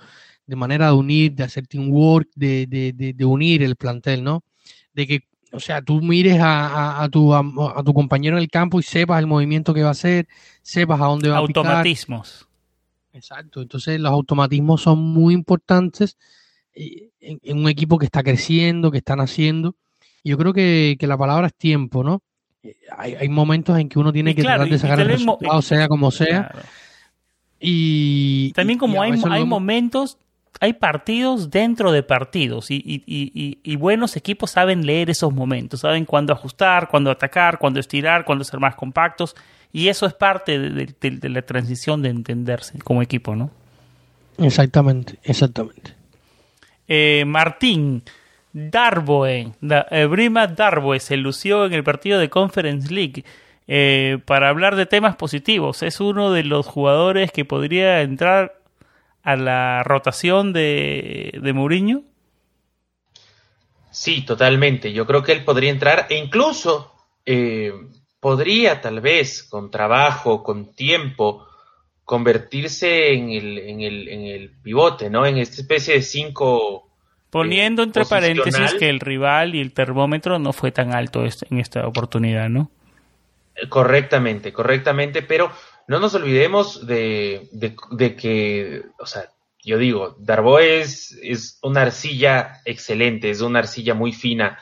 de manera de unir, de hacer teamwork, de, de, de unir el plantel, ¿no? De que o sea, tú mires a, a, tu, a, tu compañero en el campo y sepas el movimiento que va a hacer, sepas a dónde va a picar. Automatismos. Exacto, entonces los automatismos son muy importantes eh, en, un equipo que está creciendo, que están haciendo. Yo creo que, la palabra es tiempo, ¿no? Eh, hay, momentos en que uno tiene que tratar de sacar el resultado, sea como sea. Y también como hay, hay momentos hay partidos dentro de partidos y, buenos equipos saben leer esos momentos, saben cuándo ajustar, cuándo atacar, cuándo estirar, cuándo ser más compactos y eso es parte de, la transición de entenderse como equipo, ¿no? Exactamente, exactamente. Eh, Martín, Darboe, eh, Brima Darboe se lució en el partido de Conference League. Eh, para hablar de temas positivos, es uno de los jugadores que podría entrar a la rotación de, de Mourinho? Sí, totalmente. Yo creo que él podría entrar e incluso eh, podría tal vez con trabajo, con tiempo, convertirse en el, en el, en el pivote, ¿no? En esta especie de cinco... Poniendo entre paréntesis que el rival y el termómetro no fue tan alto en esta oportunidad, ¿no? Correctamente, correctamente, pero no nos olvidemos de, de, que, o sea, yo digo, Darbo es, es, una arcilla excelente, es una arcilla muy fina.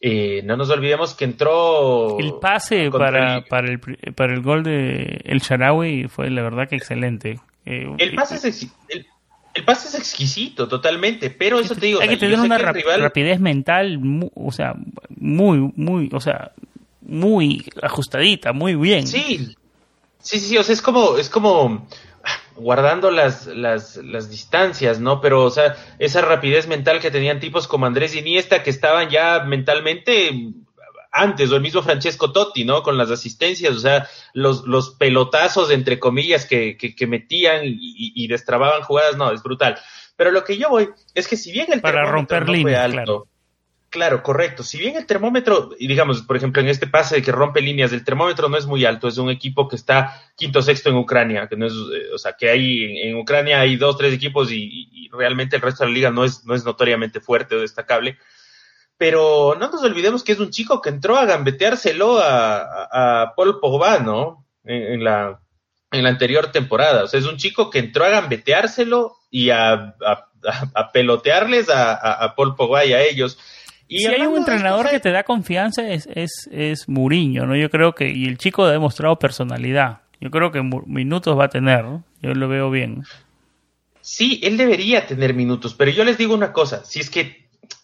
Eh, no nos olvidemos que entró. El pase para el, para, el, para el gol de El Sharawi fue la verdad que excelente. Eh, el, pase es, el, pase es exquisito, totalmente, pero eso te digo. Hay que tener una rapidez mental, o sea, muy, muy, o sea, muy ajustadita, muy bien. Sí, Sí, sí, o sea, es como, es como guardando las, las, las distancias, ¿no? Pero, o sea, esa rapidez mental que tenían tipos como Andrés Iniesta que estaban ya mentalmente antes, o el mismo Francesco Totti, ¿no? Con las asistencias, o sea, los, los pelotazos, entre comillas, que, que, metían y, y, destrababan jugadas, no, es brutal. Pero lo que yo voy es que si bien el Para romper no fue alto, Claro, correcto. Si bien el termómetro, y digamos, por ejemplo, en este pase de que rompe líneas, el termómetro no es muy alto, es un equipo que está quinto sexto en Ucrania, que no es, eh, o sea, que hay en, Ucrania hay dos, tres equipos y, realmente el resto de la liga no es, no es notoriamente fuerte o destacable. Pero no nos olvidemos que es un chico que entró a gambeteárselo a, a, Paul Pogba, ¿no? En, la, en la anterior temporada. O sea, es un chico que entró a gambeteárselo y a, a pelotearles a, Paul Pogba y a ellos si hay un entrenador que te da confianza es, es, es Muriño, ¿no? Yo creo que, y el chico ha demostrado personalidad. Yo creo que minutos va a tener, Yo lo veo bien. Sí, él debería tener minutos, pero yo les digo una cosa, si es que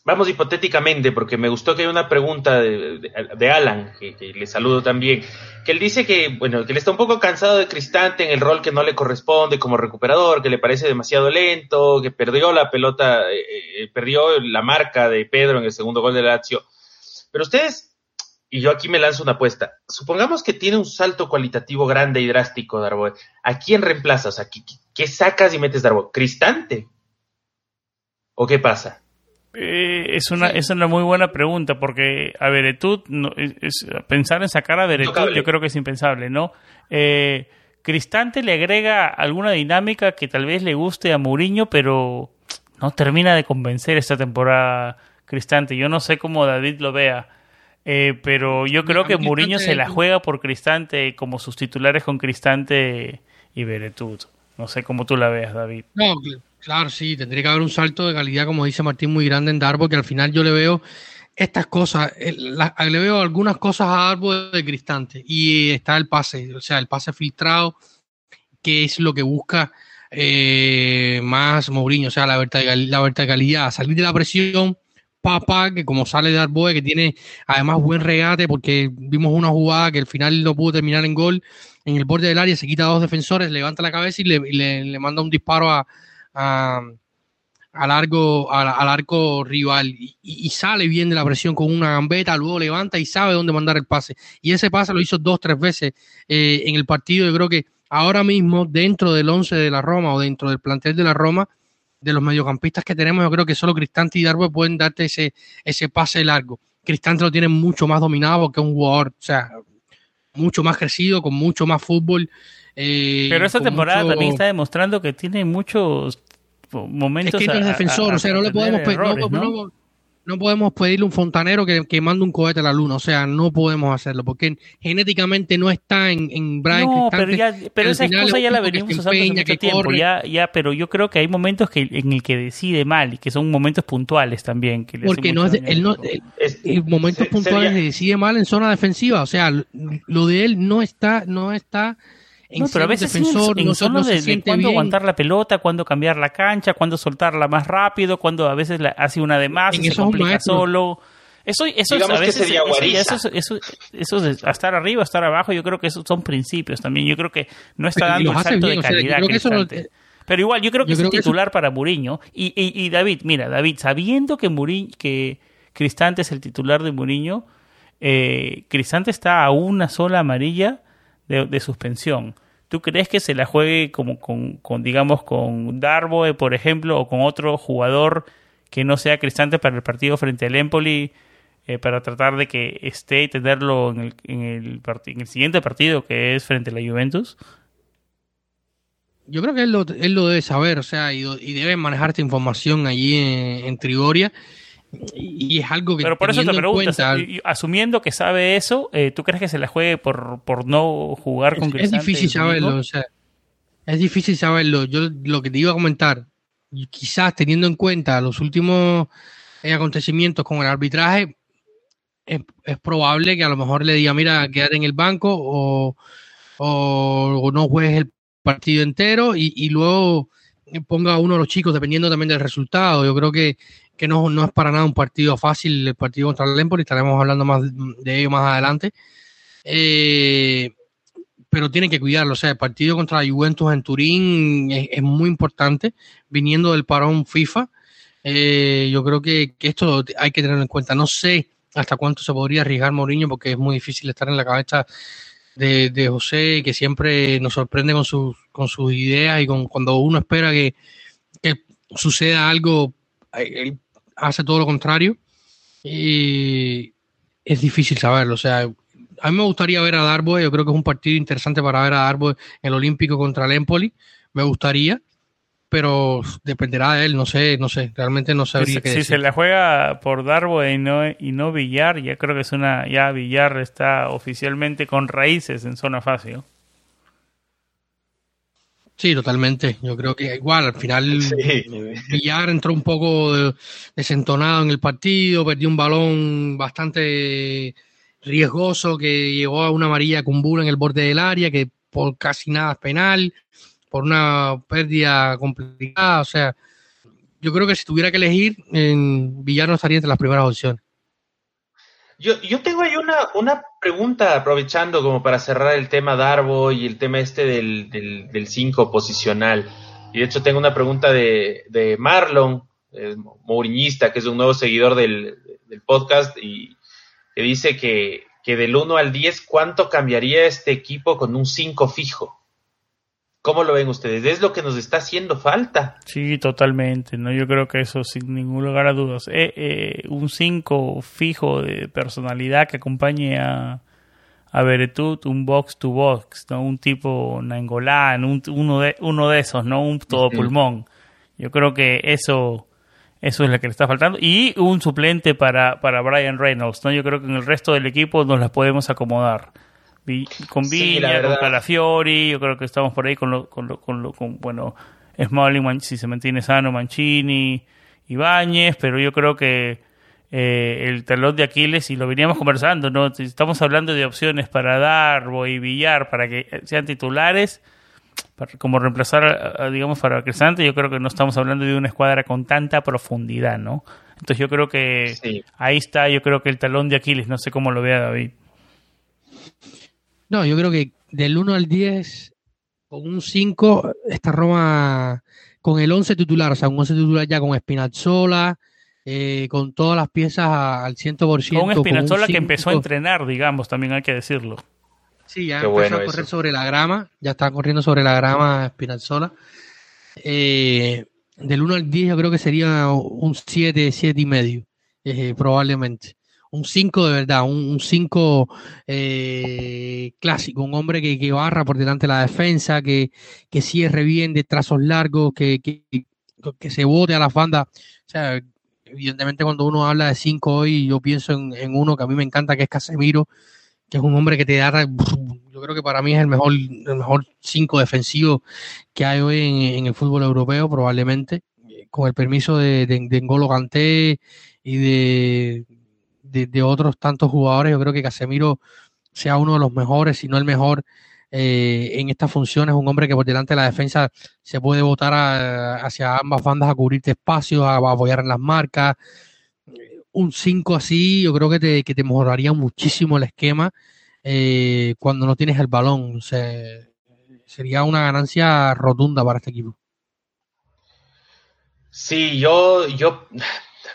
vamos hipotéticamente, porque me gustó que hay una pregunta de, Alan, que, le saludo también, que él dice que, bueno, que él está un poco cansado de Cristante en el rol que no le corresponde como recuperador, que le parece demasiado lento, que perdió la pelota, eh, eh, perdió la marca de Pedro en el segundo gol de Lazio. Pero ustedes, y yo aquí me lanzo una apuesta, supongamos que tiene un salto cualitativo grande y drástico, Darbo. ¿A quién reemplazas? ¿A qué, qué sacas y metes Darbo? ¿Cristante? ¿O qué pasa? Eh, es, una, es una muy buena pregunta porque a Veretud, no, es, pensar en sacar a Veretud yo creo que es impensable, ¿no? Eh, Cristante le agrega alguna dinámica que tal vez le guste a Mourinho, pero no termina de convencer esta temporada Cristante. Yo no sé cómo David lo vea, eh, pero yo creo que Mourinho se la juega por Cristante como sus titulares con Cristante y Veretud. No sé cómo tú la veas, David. No, Claro, sí, tendría que haber un salto de calidad, como dice Martín, muy grande en Darbo, que al final yo le veo estas cosas, le veo algunas cosas a Darbo de Cristante y está el pase, o sea, el pase filtrado, qué es lo que busca eh, más Mourinho, o sea, la, vertical, la verticalidad, salir de la presión, Papa, que como sale de que tiene además buen regate, porque vimos una jugada que al final no pudo terminar en gol, en el borde del área se quita a dos defensores, levanta la cabeza y le, manda un disparo a, al, arco, al, arco rival y, sale bien de la presión con una gambeta, luego levanta y sabe dónde mandar el pase. Y ese pase lo hizo dos, tres veces eh, en el partido. Yo creo que ahora mismo dentro del 11 de la Roma o dentro del plantel de la Roma, de los mediocampistas que tenemos, yo creo que solo Cristante y Darbo pueden darte ese, ese pase largo. Cristante lo tiene mucho más dominado porque es un jugador, o sea, mucho más crecido, con mucho más fútbol. Eh, Pero esta temporada también está demostrando que tiene muchos momentos. Es que es defensor, o sea, no le podemos no podemos pedirle un fontanero que, que, mande un cohete a la luna, o sea, no podemos hacerlo, porque genéticamente no está en, en Brian No, pero, ya, pero esa excusa ya la venimos usando hace mucho tiempo, ya, ya, pero yo creo que hay momentos que, en el que decide mal y que son momentos puntuales también. Que porque no es, él no, momentos puntuales decide mal en zona defensiva, o sea, lo de él no está, no está no, pero a veces defensor, en no, de, cuándo aguantar la pelota, cuándo cambiar la cancha, cuándo soltarla más rápido, cuándo a veces la, hace una de más y se complica solo. Eso, eso a veces, eso, eso, eso, de estar arriba, estar abajo, yo creo que esos son principios también. Yo creo que no está dando un salto de calidad. pero igual, yo creo que es titular para Muriño. Y, y, y, David, mira, David, sabiendo que Muriño, que Cristante es el titular de Muriño, eh, Cristante está a una sola amarilla de, suspensión. ¿Tú crees que se la juegue como con, digamos, con Darboe, por ejemplo, o con otro jugador que no sea Cristante para el partido frente al Empoli, eh, para tratar de que esté y tenerlo en el, en, el en el siguiente partido que es frente a la Juventus? Yo creo que él lo, él lo debe saber, o sea, y, debe manejar esta información allí en, en Trigoria y es algo que pero por eso te pregunto asumiendo que sabe eso eh, tú crees que se la juegue por, por no jugar con es, es difícil saberlo o sea, es difícil saberlo. Yo lo que te iba a comentar quizás teniendo en cuenta los últimos eh, acontecimientos con el arbitraje es, probable que a lo mejor le diga mira quédate en el banco o, o, no juegues el partido entero y, y luego ponga a uno de los chicos dependiendo también del resultado yo creo que que no, no es para nada un partido fácil el partido contra el estaremos hablando más de ello más adelante. Eh, pero tienen que cuidarlo, o sea, el partido contra la Juventus en Turín es, muy importante, viniendo del parón FIFA. Eh, yo creo que, esto hay que tenerlo en cuenta. No sé hasta cuánto se podría arriesgar Mourinho, porque es muy difícil estar en la cabeza de, de José, que siempre nos sorprende con sus, con sus ideas y con cuando uno espera que, que suceda algo, él hace todo lo contrario y es difícil saberlo. O sea, a mí me gustaría ver a Darbo, yo creo que es un partido interesante para ver a Darbo en el Olímpico contra el Empoli, me gustaría, pero dependerá de él, no sé, no sé, realmente no sabría si, qué Si se la juega por Darbo y no, y no Villar, ya creo que es una, ya Villar está oficialmente con raíces en zona fácil. Sí, totalmente. Yo creo que igual, al final Villar entró un poco desentonado en el partido, perdió un balón bastante riesgoso que llevó a una amarilla Cumbula en el borde del área, que por casi nada es penal, por una pérdida complicada. O sea, yo creo que si tuviera que elegir, en Villar no estaría entre las primeras opciones. Yo, yo tengo ahí una, una pregunta, aprovechando como para cerrar el tema Darbo y el tema este del 5 del, cinco posicional. Y de hecho tengo una pregunta de, de Marlon, el Mouriñista, que es un nuevo seguidor del, del podcast y que dice que, que del 1 al 10, ¿cuánto cambiaría este equipo con un 5 fijo? ¿Cómo lo ven ustedes? ¿Es lo que nos está haciendo falta? Sí, totalmente. No, yo creo que eso sin ningún lugar a dudas. Eh, eh, un 5 fijo de personalidad que acompañe a, a Beretut, un box to box, ¿no? Un tipo Nangolán, un, uno de uno de esos, ¿no? Un todo pulmón. Yo creo que eso eso es lo que le está faltando y un suplente para para Brian Reynolds, ¿no? Yo creo que en el resto del equipo nos las podemos acomodar con Viña, con Calafiori, yo creo que estamos por ahí con lo, con lo, con, lo, con bueno, Smalling, si se mantiene sano, Mancini, Ibáñez, pero yo creo que eh, el talón de Aquiles, y lo veníamos conversando, ¿no? Estamos hablando de opciones para Darbo y Villar para que sean titulares. como reemplazar, digamos, para Cristante, yo creo que no estamos hablando de una escuadra con tanta profundidad, ¿no? Entonces yo creo que ahí está, yo creo que el talón de Aquiles, no sé cómo lo vea David. No, yo creo que del 1 al 10, con un 5, esta Roma con el 11 titular, o sea, un 11 titular ya con Spinazzola, eh, con todas las piezas al 100%. Con Spinazzola que empezó a entrenar, digamos, también hay que decirlo. Sí, ya empezó a correr sobre la grama, ya está corriendo sobre la grama Spinazzola. Eh, del 1 al 10 yo creo que sería un 7, 7 y medio, eh, probablemente. Un 5 de verdad, un 5 eh, clásico, un hombre que, que, barra por delante de la defensa, que, que cierre bien de trazos largos, que, que, que se bote a las bandas. O sea, evidentemente cuando uno habla de 5 hoy, yo pienso en, uno que a mí me encanta, que es Casemiro, que es un hombre que te da, yo creo que para mí es el mejor, el mejor 5 defensivo que hay hoy en, el fútbol europeo, probablemente, con el permiso de, de, de y de, de, otros tantos jugadores. Yo creo que Casemiro sea uno de los mejores, si no el mejor, eh, en esta función. Es un hombre que por delante de la defensa se puede botar hacia ambas bandas a cubrirte espacios, a, apoyar en las marcas. Un 5 así, yo creo que te, que te mejoraría muchísimo el esquema eh, cuando no tienes el balón. sería una ganancia rotunda para este equipo. Sí, yo, yo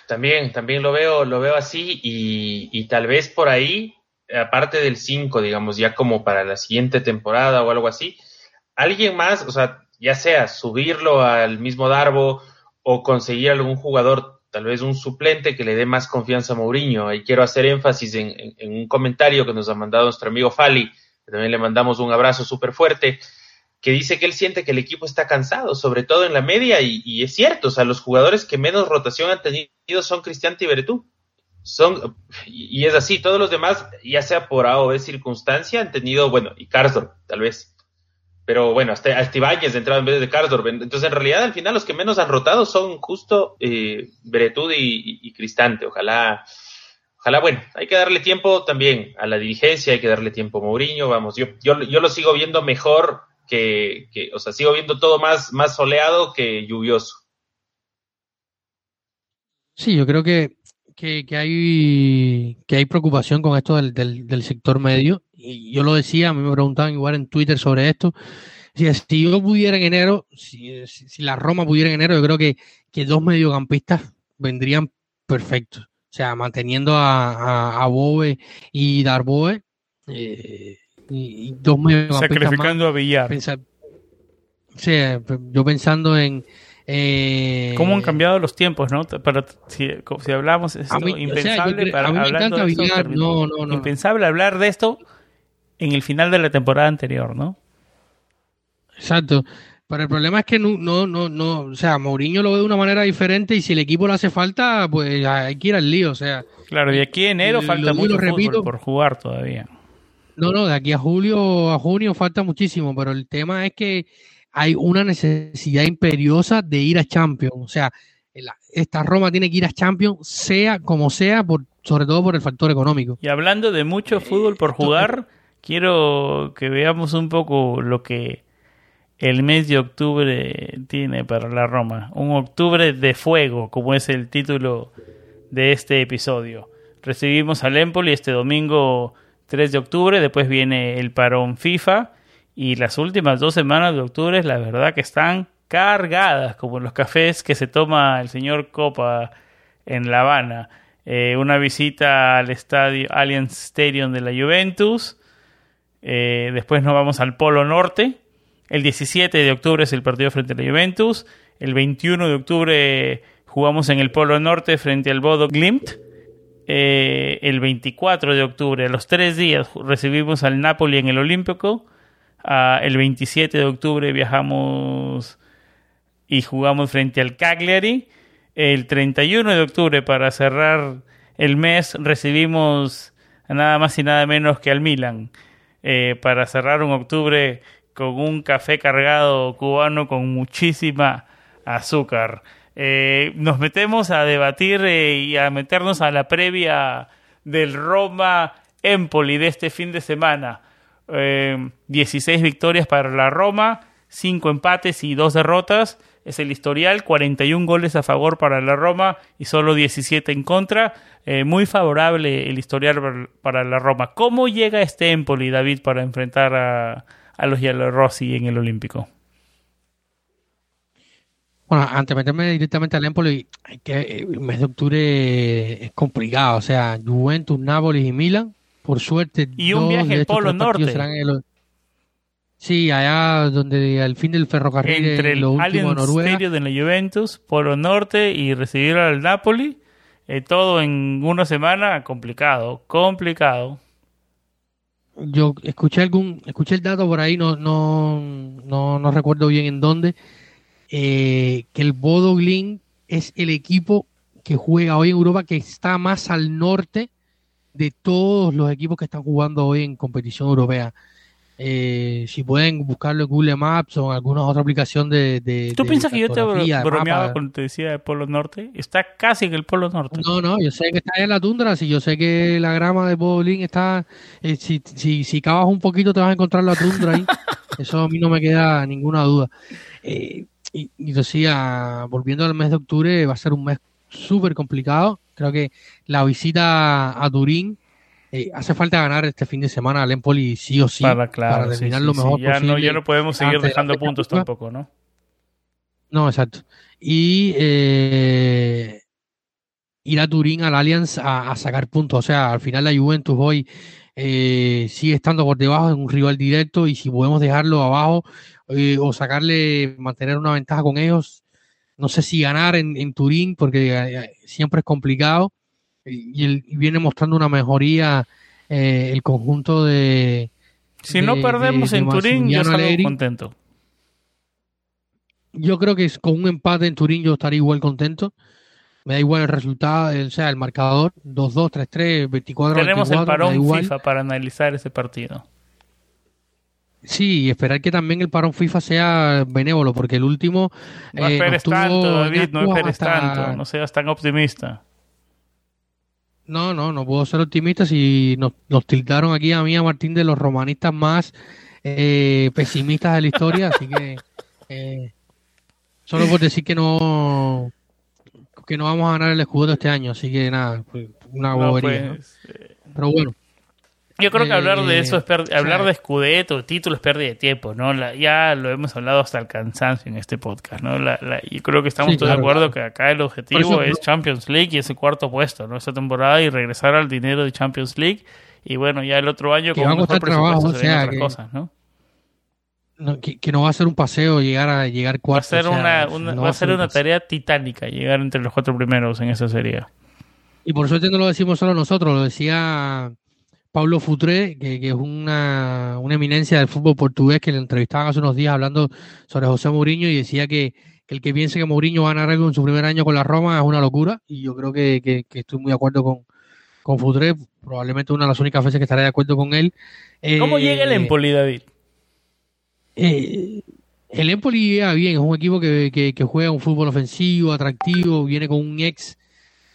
también, también lo veo, lo veo así y, y tal vez por ahí, aparte del 5, digamos, ya como para la siguiente temporada o algo así, alguien más, o sea, ya sea subirlo al mismo Darbo o conseguir algún jugador, tal vez un suplente que le dé más confianza a Mourinho. Y quiero hacer énfasis en, en un comentario que nos ha mandado nuestro amigo Fali, que también le mandamos un abrazo súper fuerte que dice que él siente que el equipo está cansado, sobre todo en la media, y, es cierto, o sea, los jugadores que menos rotación han tenido son Cristian Tiberetú. Son, y es así, todos los demás, ya sea por A o B circunstancia, han tenido, bueno, y Karsdorp, tal vez. Pero bueno, hasta, hasta Ibáñez entrado en vez de Karsdorp. Entonces, en realidad, al final, los que menos han rotado son justo eh, Beretud y, Cristante. Ojalá, ojalá, bueno, hay que darle tiempo también a la dirigencia, hay que darle tiempo a Mourinho. Vamos, yo, yo, yo lo sigo viendo mejor que, o sea, sigo viendo todo más, más soleado que lluvioso. Sí, yo creo que, que, hay, que hay preocupación con esto del, del, sector medio. Y yo lo decía, a mí me preguntaban igual en Twitter sobre esto. Si, si yo pudiera en enero, si, si, la Roma pudiera en enero, yo creo que, que dos mediocampistas vendrían perfectos. O sea, manteniendo a, a, a Bobe y Darboe, eh, y, dos Sacrificando a Villar. sí, yo pensando en. Eh, ¿Cómo han cambiado los tiempos, no? Para, si, si hablamos, esto, impensable para Impensable hablar de esto en el final de la temporada anterior, ¿no? Exacto. Pero el problema es que no, no, no, no, o sea, Mourinho lo ve de una manera diferente y si el equipo le hace falta, pues hay que ir al lío, o sea. Claro, y aquí en enero falta mucho por jugar todavía. No, no, de aquí a julio, a junio falta muchísimo, pero el tema es que hay una necesidad imperiosa de ir a Champions. O sea, esta Roma tiene que ir a Champions, sea como sea, por, sobre todo por el factor económico. Y hablando de mucho fútbol por jugar, quiero que veamos un poco lo que el mes de octubre tiene para la Roma. Un octubre de fuego, como es el título de este episodio. Recibimos al Empoli este domingo 3 de octubre, después viene el parón FIFA y las últimas dos semanas de octubre, la verdad que están cargadas, como los cafés que se toma el señor Copa en La Habana. Eh, una visita al estadio Allianz Stadium de la Juventus. Eh, después nos vamos al Polo Norte. El 17 de octubre es el partido frente a la Juventus. El 21 de octubre jugamos en el Polo Norte frente al Bodo Glimt. Eh, el 24 de octubre, a los tres días, recibimos al Napoli en el Olímpico. Ah, el 27 de octubre viajamos y jugamos frente al Cagliari. El 31 de octubre, para cerrar el mes, recibimos nada más y nada menos que al Milan. Eh, para cerrar un octubre con un café cargado cubano con muchísima azúcar. Eh, nos metemos a debatir eh, y a meternos a la previa del Roma Empoli de este fin de semana. 16 eh, victorias para la Roma, 5 empates y 2 derrotas. Es el historial, 41 goles a favor para la Roma y solo 17 en contra. Eh, muy favorable el historial para la Roma. ¿Cómo llega este Empoli, David, para enfrentar a, los Rossi en el Olímpico? Bueno, antes de meterme directamente al Empoli, que el mes de octubre es complicado. O sea, Juventus, Nápoles y Milan, por suerte. Y un viaje al Polo Norte. Sí, allá donde al fin del ferrocarril entre el Allianz Stadium de la Juventus, Polo Norte y recibir al Napoli, eh, todo en una semana complicado, complicado. Yo escuché algún, escuché el dato por ahí, no, no, no, no recuerdo bien en dónde, eh, que el Bodo es el equipo que juega hoy en Europa que está más al norte de todos los equipos que están jugando hoy en competición europea. Eh, si pueden buscarlo en Google Maps o en alguna otra aplicación de... ¿Tú piensas que yo te bromeaba cuando te decía el Polo Norte? Está casi en el Polo Norte. No, no, yo sé que está en la tundra, si yo sé que la grama de Bowling está... Eh, si, si, si cavas un poquito te vas a encontrar la tundra ahí. Eso a mí no me queda ninguna duda. Eh, y, y decía, volviendo al mes de octubre, va a ser un mes súper complicado. Creo que la visita a Turín eh, hace falta ganar este fin de semana al Empoli sí o sí para, terminar lo mejor ya No, ya no podemos seguir dejando puntos tampoco, ¿no? No, exacto. Y eh, ir a Turín al Allianz a, sacar puntos. O sea, al final la Juventus hoy eh, sigue estando por debajo de un rival directo y si podemos dejarlo abajo o sacarle, mantener una ventaja con ellos, no sé si ganar en, en Turín porque siempre es complicado y, viene mostrando una mejoría eh, el conjunto de... Si no perdemos en Turín, yo estaría contento. Yo creo que con un empate en Turín yo estaría igual contento. Me da igual el resultado, o sea, el marcador, 2-2, 3-3, 24 Tenemos el parón FIFA para analizar ese partido. Sí, y esperar que también el parón FIFA sea benévolo, porque el último... No esperes tanto, David, no esperes tanto, no seas tan optimista. No, no, no puedo ser optimista si nos, nos tildaron aquí a mí, a Martín, de los romanistas más eh, pesimistas de la historia, así que eh, solo por decir que no que no vamos a ganar el escudo este año, así que nada, una bobería. Pues, eh, Pero bueno. Yo creo que hablar de eso es hablar de escudeto, título es pérdida de tiempo, ¿no? ya lo hemos hablado hasta el cansancio en este podcast, ¿no? La, y creo que estamos todos de acuerdo que acá el objetivo es Champions League y ese cuarto puesto, ¿no? Esta temporada y regresar al dinero de Champions League y bueno, ya el otro año con mejor presupuesto o sea, otras cosas, ¿no? que, no va a ser un paseo llegar a llegar cuarto. Va a ser, una, va a ser una tarea titánica llegar entre los cuatro primeros en esa serie. Y por suerte no lo decimos solo nosotros, lo decía Pablo Futré, que, es una, eminencia del fútbol portugués, que le entrevistaban hace unos días hablando sobre José Mourinho y decía que, el que piense que Mourinho va a ganar algo en su primer año con la Roma es una locura. Y yo creo que, estoy muy de acuerdo con, con Futré, probablemente una de las únicas veces que estaré de acuerdo con él. ¿Cómo llega el eh, Empoli, David? Eh, el Empoli llega bien, es un equipo que, que juega un fútbol ofensivo, atractivo, viene con un ex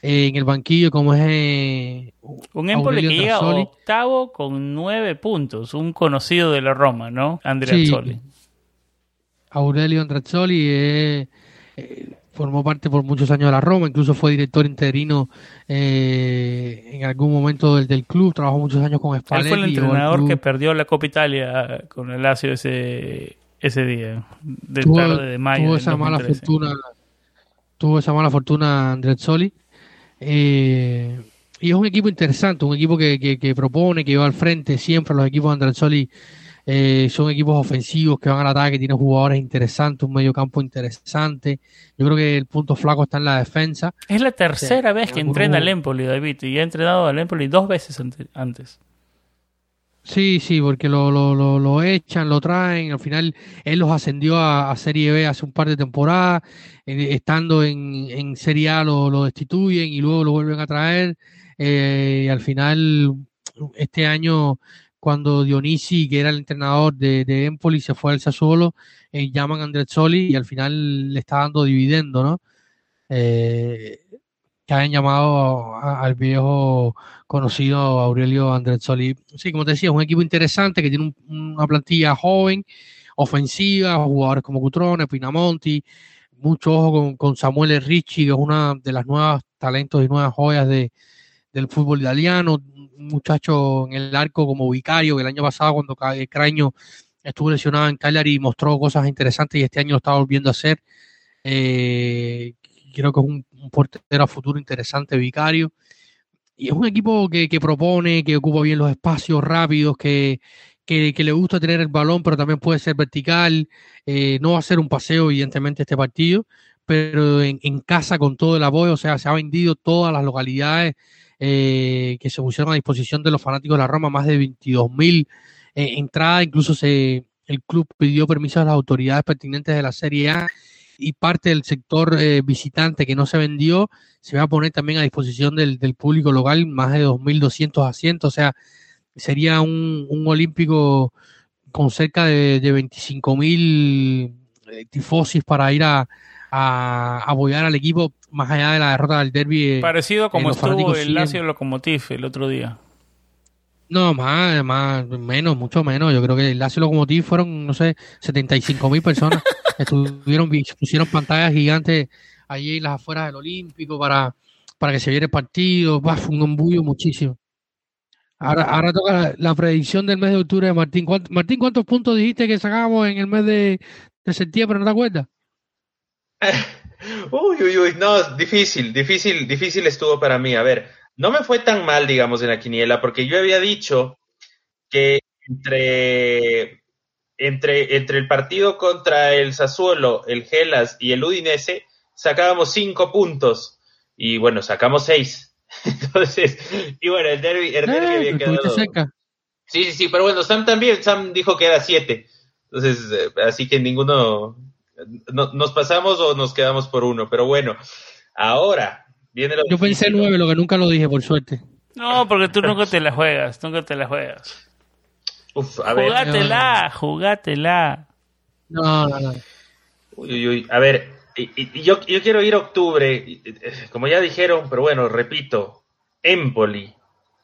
en el banquillo como es eh, un Empoli que llega octavo con nueve puntos, un conocido de la Roma, ¿no? Andrea sí. Aurelio Andreazzoli eh, eh, formó parte por muchos años de la Roma, incluso fue director interino eh, en algún momento del, del, club, trabajó muchos años con Spalletti. Él fue el entrenador que perdió la Copa Italia con el Lazio ese, ese día, del tarde de mayo. Tuvo esa mala fortuna, tuvo esa mala fortuna Andreazzoli eh, y es un equipo interesante, un equipo que, que, propone, que va al frente siempre. Los equipos de Andrés eh, son equipos ofensivos que van al ataque, tienen jugadores interesantes, un medio campo interesante. Yo creo que el punto flaco está en la defensa. Es la tercera vez que entrena al Empoli, David, y ha entrenado al Empoli dos veces antes. Sí, sí, porque lo, lo, lo, echan, lo traen. Al final, él los ascendió a, Serie B hace un par de temporadas. Estando en, en, Serie A lo, destituyen y luego lo vuelven a traer. Eh, y al final, este año, cuando Dionisi, que era el entrenador de, de Empoli, se fue al Sassuolo, eh, llaman a Andrezzoli y al final le está dando dividendo, ¿no? Eh, que hayan llamado al viejo conocido Aurelio Andrezzoli. Sí, como te decía, es un equipo interesante que tiene una plantilla joven, ofensiva, jugadores como Cutrone, Pinamonti, mucho ojo con, Samuel Ricci, que es una de las nuevas talentos y nuevas joyas de, del fútbol italiano, un muchacho en el arco como vicario, que el año pasado cuando Craño estuvo lesionado en Cagliari mostró cosas interesantes y este año lo está volviendo a hacer. Eh, creo que es un, portero a futuro interesante, vicario. Y es un equipo que, propone, que ocupa bien los espacios rápidos, que, que, le gusta tener el balón, pero también puede ser vertical. Eh, no va a ser un paseo, evidentemente, este partido, pero en, en, casa con todo el apoyo, o sea, se ha vendido todas las localidades eh, que se pusieron a disposición de los fanáticos de la Roma, más de 22 mil eh, entradas, incluso se, el club pidió permiso a las autoridades pertinentes de la Serie A y parte del sector eh, visitante que no se vendió se va a poner también a disposición del, público local, más de 2.200 asientos, o sea, sería un, un olímpico con cerca de, de 25.000 tifosis para ir a, a apoyar al equipo más allá de la derrota del derby. Eh, Parecido como estuvo el Lazio Locomotiv el otro día. No, más, más, menos, mucho menos. Yo creo que el Lazio Locomotiv fueron, no sé, 75 mil personas. Estuvieron, pusieron pantallas gigantes allí en las afueras del Olímpico para, para que se viera el partido. fue un embullo muchísimo. Ahora, ahora toca la, predicción del mes de octubre de Martín. Martín, ¿cuántos puntos dijiste que sacábamos en el mes de, de septiembre? ¿No te acuerdas? uy, uy, uy, no, difícil, difícil, difícil estuvo para mí. A ver, no me fue tan mal, digamos, en la quiniela, porque yo había dicho que entre, entre, entre el partido contra el Sassuolo, el Gelas y el Udinese, sacábamos cinco puntos. Y bueno, sacamos seis. Entonces, y bueno, el derby, el derby había eh, quedado. Sí, sí, sí, pero bueno, Sam también, Sam dijo que era siete. Entonces, eh, así que ninguno, nos pasamos o nos quedamos por uno, pero bueno, ahora viene lo Yo pensé nueve, lo que nunca lo dije, por suerte. No, porque tú nunca te la juegas, nunca te la juegas. Uf, a ver. Jugátela, jugátela. No, no, no. Uy, uy, uy. A ver, y, yo, yo quiero ir a octubre, como ya dijeron, pero bueno, repito, Empoli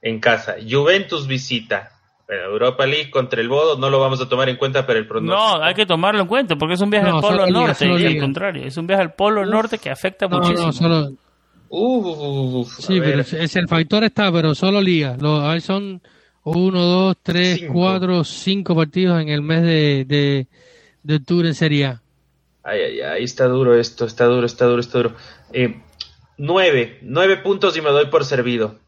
en casa, Juventus visita, Europa League contra el Bodo no lo vamos a tomar en cuenta para el pronóstico. No, hay que tomarlo en cuenta porque es un viaje al Polo Norte y al contrario, es un viaje al Polo Norte que afecta muchísimo. No, solo... sí, pero es, el factor está, pero solo liga. Lo, son uno, dos, tres, cuatro, cinco partidos en el mes de, de, de octubre en Serie A. Ay, ay, ay, está duro esto, está duro, está duro, está duro. Eh, nueve, nueve puntos y me doy por servido.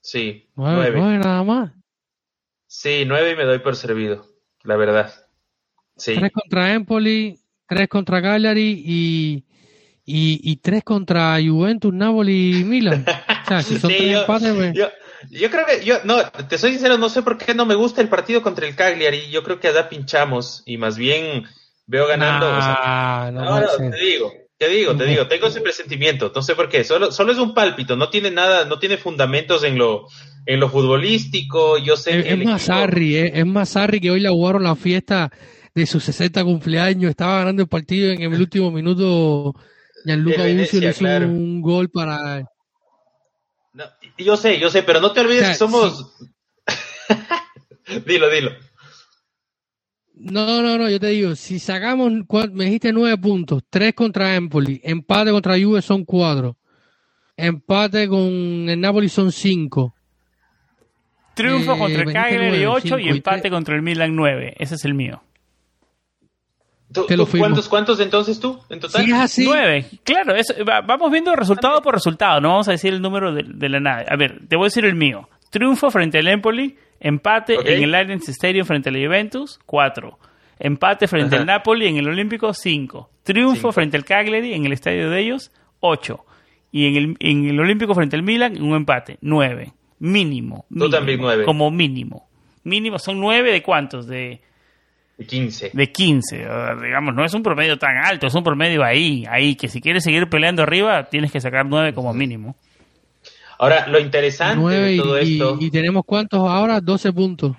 Sí, nueve. nueve nada más. Sí, nueve y me doy por servido, la verdad. Sí. Tres contra Empoli, tres contra Cagliari y, y, tres contra Juventus, Napoli y Milan. O sea, si son tres empates, yo, yo, creo que, yo, no, te soy sincero, no sé por qué no me gusta el partido contra el Cagliari. Yo creo que allá pinchamos y más bien veo ganando. Ah, no, no, no te digo, te digo, te digo, tengo ese presentimiento, no sé por qué, solo, solo es un pálpito, no tiene nada, no tiene fundamentos en lo, en lo futbolístico, yo sé es, que... Es más Sarri, eh, es más Sarri que hoy le jugaron la fiesta de su 60 cumpleaños, estaba ganando el partido en el último minuto, Gianluca Bucio le hizo un gol para... yo sé, yo sé, pero no te olvides que somos... dilo, dilo. No, no, no, yo te digo, si sacamos, me dijiste nueve puntos, tres contra Empoli, empate contra Juve son cuatro, empate con el Napoli son cinco. Triunfo contra el Cagliari 8 y empate contra el Milan 9. Ese es el mío. Cuántos, ¿Cuántos entonces tú en total? Sí, así. 9. Claro, vamos viendo resultado por resultado. No vamos a decir el número de, la nada. A ver, te voy a decir el mío. Triunfo frente al Empoli Empate en el Allianz Stadium frente al Juventus, 4. Empate frente al Napoli en el Olímpico, 5. Triunfo frente al Cagliari en el estadio de ellos, 8. Y en el, en el Olímpico frente al Milan, un empate, 9. Mínimo. Tú también 9. Como mínimo. Mínimo, son 9 de cuántos? De, de 15. De 15. Digamos, no es un promedio tan alto, es un promedio ahí, ahí, que si quieres seguir peleando arriba, tienes que sacar 9 como mínimo. Ahora, lo interesante de todo esto. Y, tenemos cuántos ahora? 12 puntos.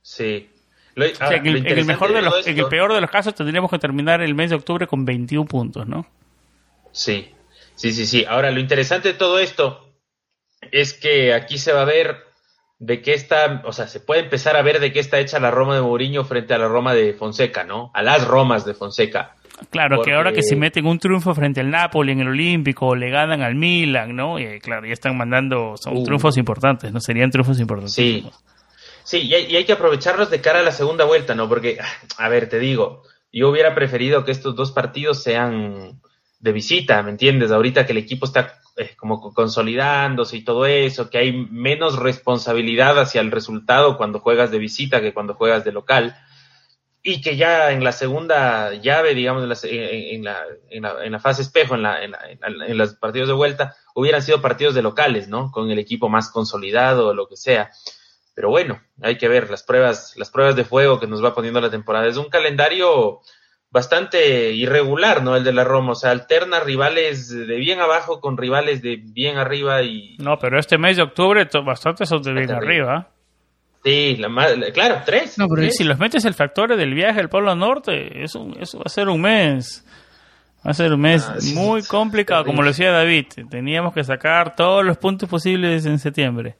Sí. en, el, mejor de los, en el peor de los casos tendríamos que terminar el mes de octubre con 21 puntos, ¿no? Sí, sí, sí, sí. Ahora, lo interesante de todo esto es que aquí se va a ver de qué está, o sea, se puede empezar a ver de qué está hecha la Roma de Mourinho frente a la Roma de Fonseca, ¿no? A las Romas de Fonseca. Claro, que ahora que se meten un triunfo frente al Napoli en el Olímpico, le ganan al Milan, ¿no? Y claro, ya están mandando, son uh. triunfos importantes, ¿no? Serían triunfos importantes. Sí, sí, y hay, y hay, que aprovecharlos de cara a la segunda vuelta, ¿no? Porque, a ver, te digo, yo hubiera preferido que estos dos partidos sean de visita, ¿me entiendes? Ahorita que el equipo está eh, como consolidándose y todo eso, que hay menos responsabilidad hacia el resultado cuando juegas de visita que cuando juegas de local, y que ya en la segunda llave, digamos, en la, en la, en la, fase espejo, en, la, en, los partidos de vuelta, hubieran sido partidos de locales, ¿no? Con el equipo más consolidado o lo que sea. Pero bueno, hay que ver las pruebas, las pruebas de fuego que nos va poniendo la temporada. Es un calendario bastante irregular, ¿no? El de la Roma, o sea, alterna rivales de bien abajo con rivales de bien arriba y... No, pero este mes de octubre bastante son de bien arriba. Sí, claro, tres. No, pero si los metes el factor del viaje al Polo Norte, eso, eso va a ser un mes. Va a ser un mes ah, muy complicado, como lo decía David. Teníamos que sacar todos los puntos posibles en septiembre.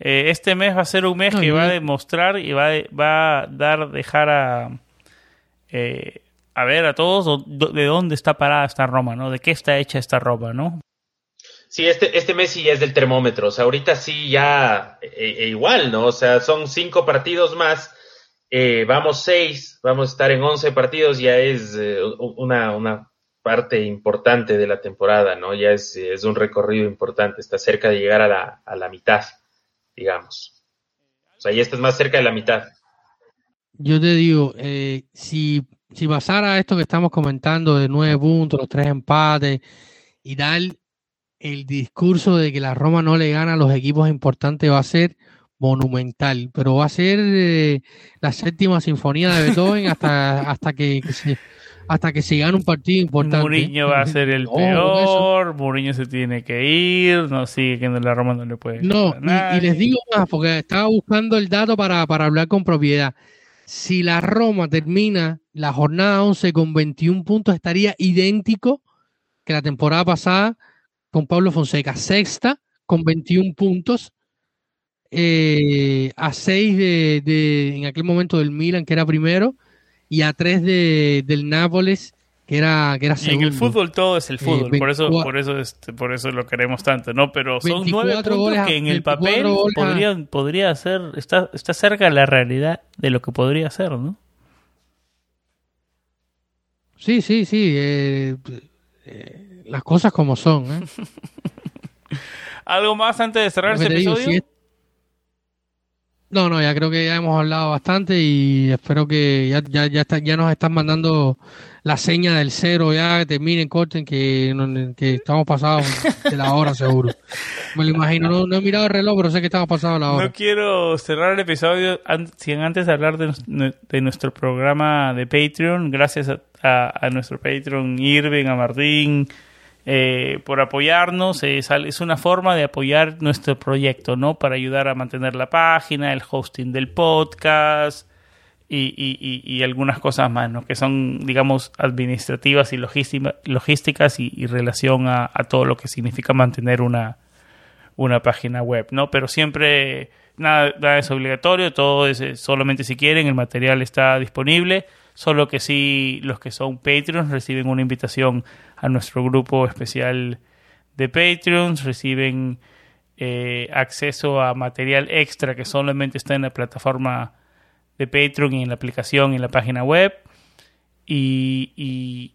Eh, este mes va a ser un mes que va a demostrar y va, va a dar, dejar a... Eh, a ver a todos de dónde está parada esta Roma, ¿no? De qué está hecha esta Roma, ¿no? Sí, este, este Messi ya es del termómetro, o sea, ahorita sí ya e, e igual, ¿no? O sea, son cinco partidos más, eh, vamos seis, vamos a estar en once partidos, ya es eh, una, una parte importante de la temporada, ¿no? Ya es, es un recorrido importante, está cerca de llegar a la, a la mitad, digamos. O sea, ya estás más cerca de la mitad. Yo te digo, eh, si si pasara esto que estamos comentando de nueve puntos, los tres empates y tal, el discurso de que la Roma no le gana a los equipos importantes va a ser monumental, pero va a ser eh, la séptima sinfonía de Beethoven hasta, hasta que, se, hasta que se gane un partido importante. Mourinho va a ser el peor, Mourinho se tiene que ir, no sigue que la Roma no le puede. No, y, y, les digo más, porque estaba buscando el dato para, para hablar con propiedad. Si la Roma termina la jornada 11 con 21 puntos, estaría idéntico que la temporada pasada con Pablo Fonseca. Sexta con 21 puntos, eh, a 6 de, en aquel momento del Milan, que era primero, y a 3 de, del Nápoles, que era, que era segundo. en el fútbol todo es el eh, fútbol, por eso, por eso este, por eso lo queremos tanto, ¿no? Pero son nueve puntos que en el papel podría, podría ser, está, está cerca de la realidad de lo que podría ser, ¿no? Sí, sí, sí. Eh, eh, las cosas como son. ¿Algo más antes de cerrar este episodio? No, no, ya creo que ya hemos hablado bastante y espero que ya, ya, ya, está, ya nos están mandando la seña del cero, ya terminen, corten, que, que estamos pasados de la hora seguro. Me lo imagino, no, he mirado el reloj, pero sé que estamos pasados la hora. No quiero cerrar el episodio sin antes hablar de, de nuestro programa de Patreon. Gracias a, a, nuestro Patreon Irving, a Martín, eh, por apoyarnos. es, es, una forma de apoyar nuestro proyecto, ¿no? Para ayudar a mantener la página, el hosting del podcast, y, y, algunas cosas más, ¿no? que son, digamos, administrativas y logísticas y, relación a, todo lo que significa mantener una, una página web, ¿no? Pero siempre nada, es obligatorio, todo es solamente si quieren, el material está disponible, solo que sí los que son Patreons reciben una invitación a nuestro grupo especial de Patreons, reciben eh, acceso a material extra que solamente está en la plataforma de Patreon y en la aplicación y en la página web. Y,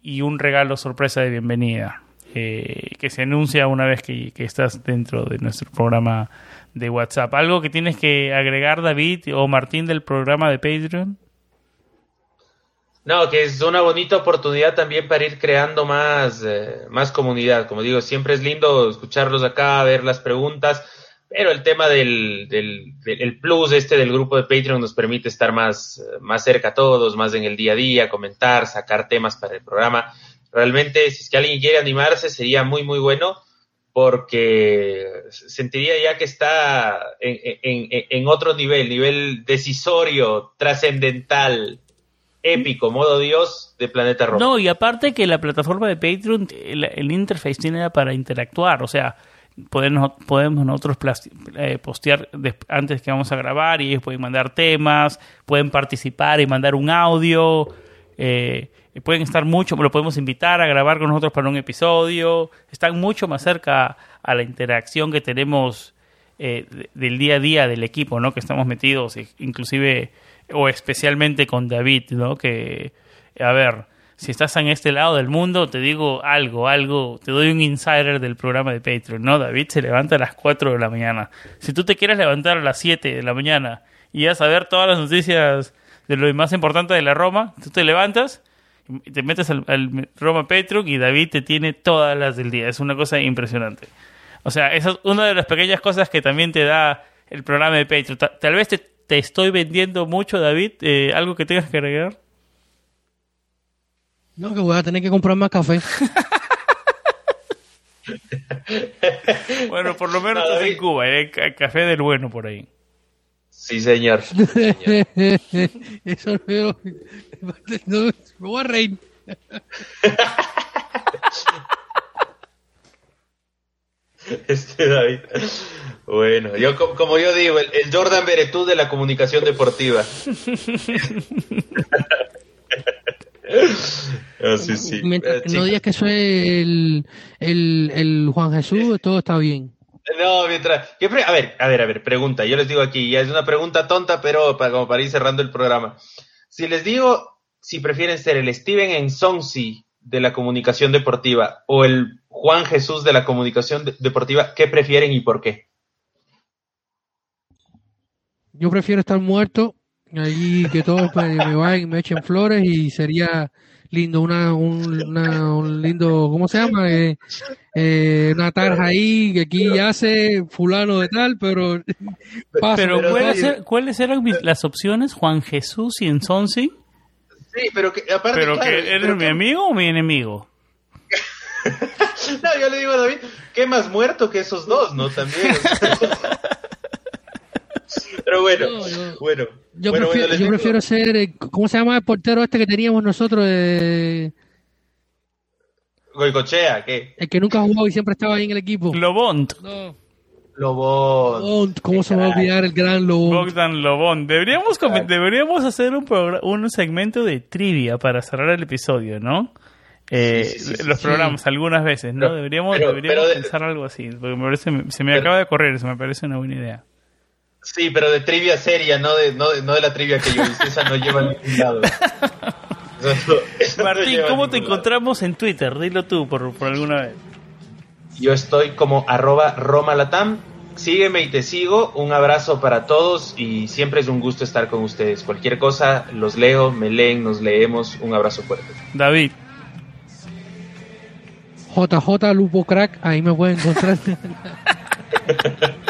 y, un regalo sorpresa de bienvenida eh, que se anuncia una vez que, estás dentro de nuestro programa de WhatsApp. ¿Algo que tienes que agregar, David o Martín, del programa de Patreon? No, que es una bonita oportunidad también para ir creando más, eh, más comunidad. Como digo, siempre es lindo escucharlos acá, ver las preguntas pero el tema del, del, plus este del grupo de Patreon nos permite estar más, más cerca a todos, más en el día a día, comentar, sacar temas para el programa. Realmente, si es que alguien quiere animarse, sería muy, muy bueno porque sentiría ya que está en, en, en otro nivel, nivel decisorio, trascendental, épico, modo Dios de Planeta Rojo. No, y aparte que la plataforma de Patreon, el, interface tiene para interactuar, o sea, podemos, podemos nosotros eh, postear antes que vamos a grabar y ellos pueden mandar temas, pueden participar y mandar un audio. Eh, pueden estar mucho, lo podemos invitar a grabar con nosotros para un episodio. Están mucho más cerca a la interacción que tenemos eh, del día a día del equipo, ¿no? Que estamos metidos, inclusive o especialmente con David, ¿no? Que, a ver, si estás en este lado del mundo, te digo algo, algo, te doy un insider del programa de Patreon, ¿no? David se levanta a las 4 de la mañana. Si tú te quieres levantar a las 7 de la mañana y a saber todas las noticias de lo más importante de la Roma, tú te levantas te metes al, Roma Patreon y David te tiene todas las del día. Es una cosa impresionante. O sea, esa es una de las pequeñas cosas que también te da el programa de Patreon. Tal, vez te, estoy vendiendo mucho, David. Eh, ¿Algo que tengas que agregar? No, que voy a tener que comprar más café. bueno, por lo menos estás en Cuba. Hay café del bueno por ahí. Sí, señor. Eso no, no, me voy a reír. Este David. Bueno, yo como yo digo, el, Jordan Beretú de la comunicación deportiva. Así, sí. Mientras que no digas que soy el, el, el Juan Jesús, todo está bien. No, mientras. a ver, a ver, a ver, pregunta. Yo les digo aquí, ya es una pregunta tonta, pero para, como para ir cerrando el programa. Si les digo si prefieren ser el Steven Ensonsi de la comunicación deportiva o el Juan Jesús de la comunicación deportiva, ¿qué prefieren y por qué? Yo prefiero estar muerto, ahí que todos me vayan y me echen flores y sería lindo, una, un, lindo, ¿cómo se llama? Eh, eh, una tarja ahí que aquí hace fulano de tal, pero... pero, ¿cuáles, eran las opciones? Juan Jesús y Ensonsi. Sí, pero que aparte... ¿Pero que eres mi amigo o mi enemigo? no, yo le digo a David, ¿qué más muerto que esos dos, no? También. Pero bueno, bueno. Yo, prefiero, yo prefiero, ser, eh, ¿cómo se llama el portero este que teníamos nosotros? Eh... Goicochea, ¿qué? El que nunca ha jugado y siempre estaba ahí en el equipo. Lobont. No. Lobón. ¿Cómo se va a olvidar el gran Lobón? Bogdan Lobón. Deberíamos, deberíamos hacer un, un segmento de trivia para cerrar el episodio, ¿no? Eh, los programas algunas veces, ¿no? deberíamos, deberíamos pensar algo así, porque me parece, se me acaba de correr, se me parece una buena idea. Sí, pero de trivia seria, no de, no, no de la trivia que yo hice, esa no lleva a ningún lado. Martín, ¿cómo te encontramos en Twitter? Dilo tú por, por alguna vez. Yo estoy como arroba romalatam. Sígueme y te sigo. Un abrazo para todos y siempre es un gusto estar con ustedes. Cualquier cosa, los leo, me leen, nos leemos. Un abrazo fuerte. David. JJ Lupo Crack, ahí me pueden encontrar.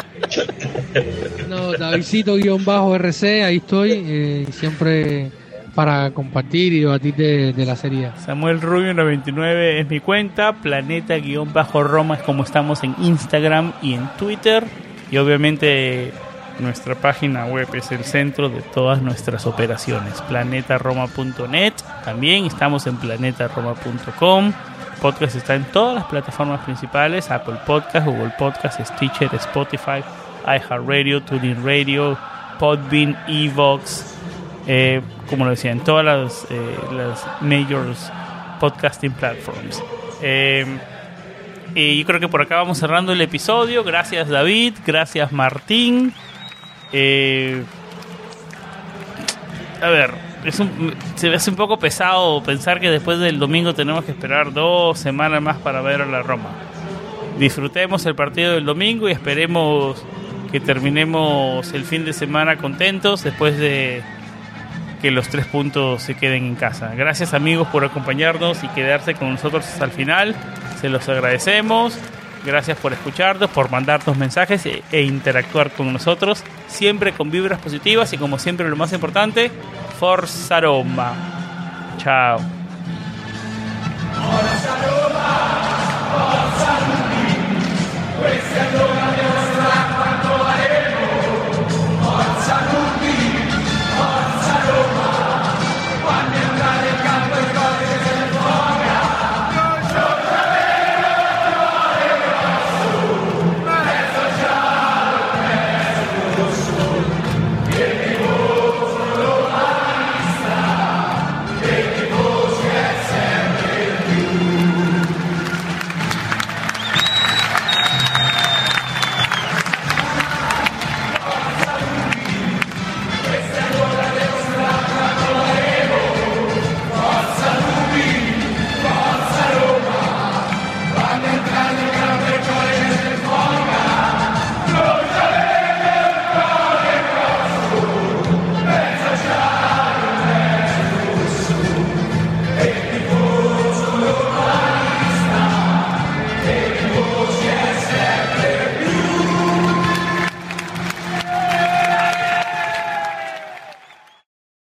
no, Davidcito-RC, ahí estoy. Eh, siempre para compartir y debatir de, la serie. Samuel Rubio 99 es mi cuenta, Planeta-Roma es como estamos en Instagram y en Twitter. Y obviamente nuestra página web es el centro de todas nuestras operaciones, planetaroma.net. También estamos en planetaroma.com. Podcast está en todas las plataformas principales, Apple Podcast, Google Podcast, Stitcher, Spotify, iHeartRadio, TuneIn Radio, Podbean, Evox, eh, como lo decía, en todas las, eh, las majors podcasting platforms. Eh, y creo que por acá vamos cerrando el episodio. Gracias David, gracias Martín. a ver, es un, se me hace un poco pesado pensar que después del domingo tenemos que esperar dos semanas más para ver a la Roma. Disfrutemos el partido del domingo y esperemos que terminemos el fin de semana contentos después de que los tres puntos se queden en casa. Gracias amigos por acompañarnos y quedarse con nosotros hasta el final. Se los agradecemos. Gracias por escucharnos, por mandarnos mensajes e, e, interactuar con nosotros. Siempre con vibras positivas y como siempre lo más importante, Forza Roma. Chao.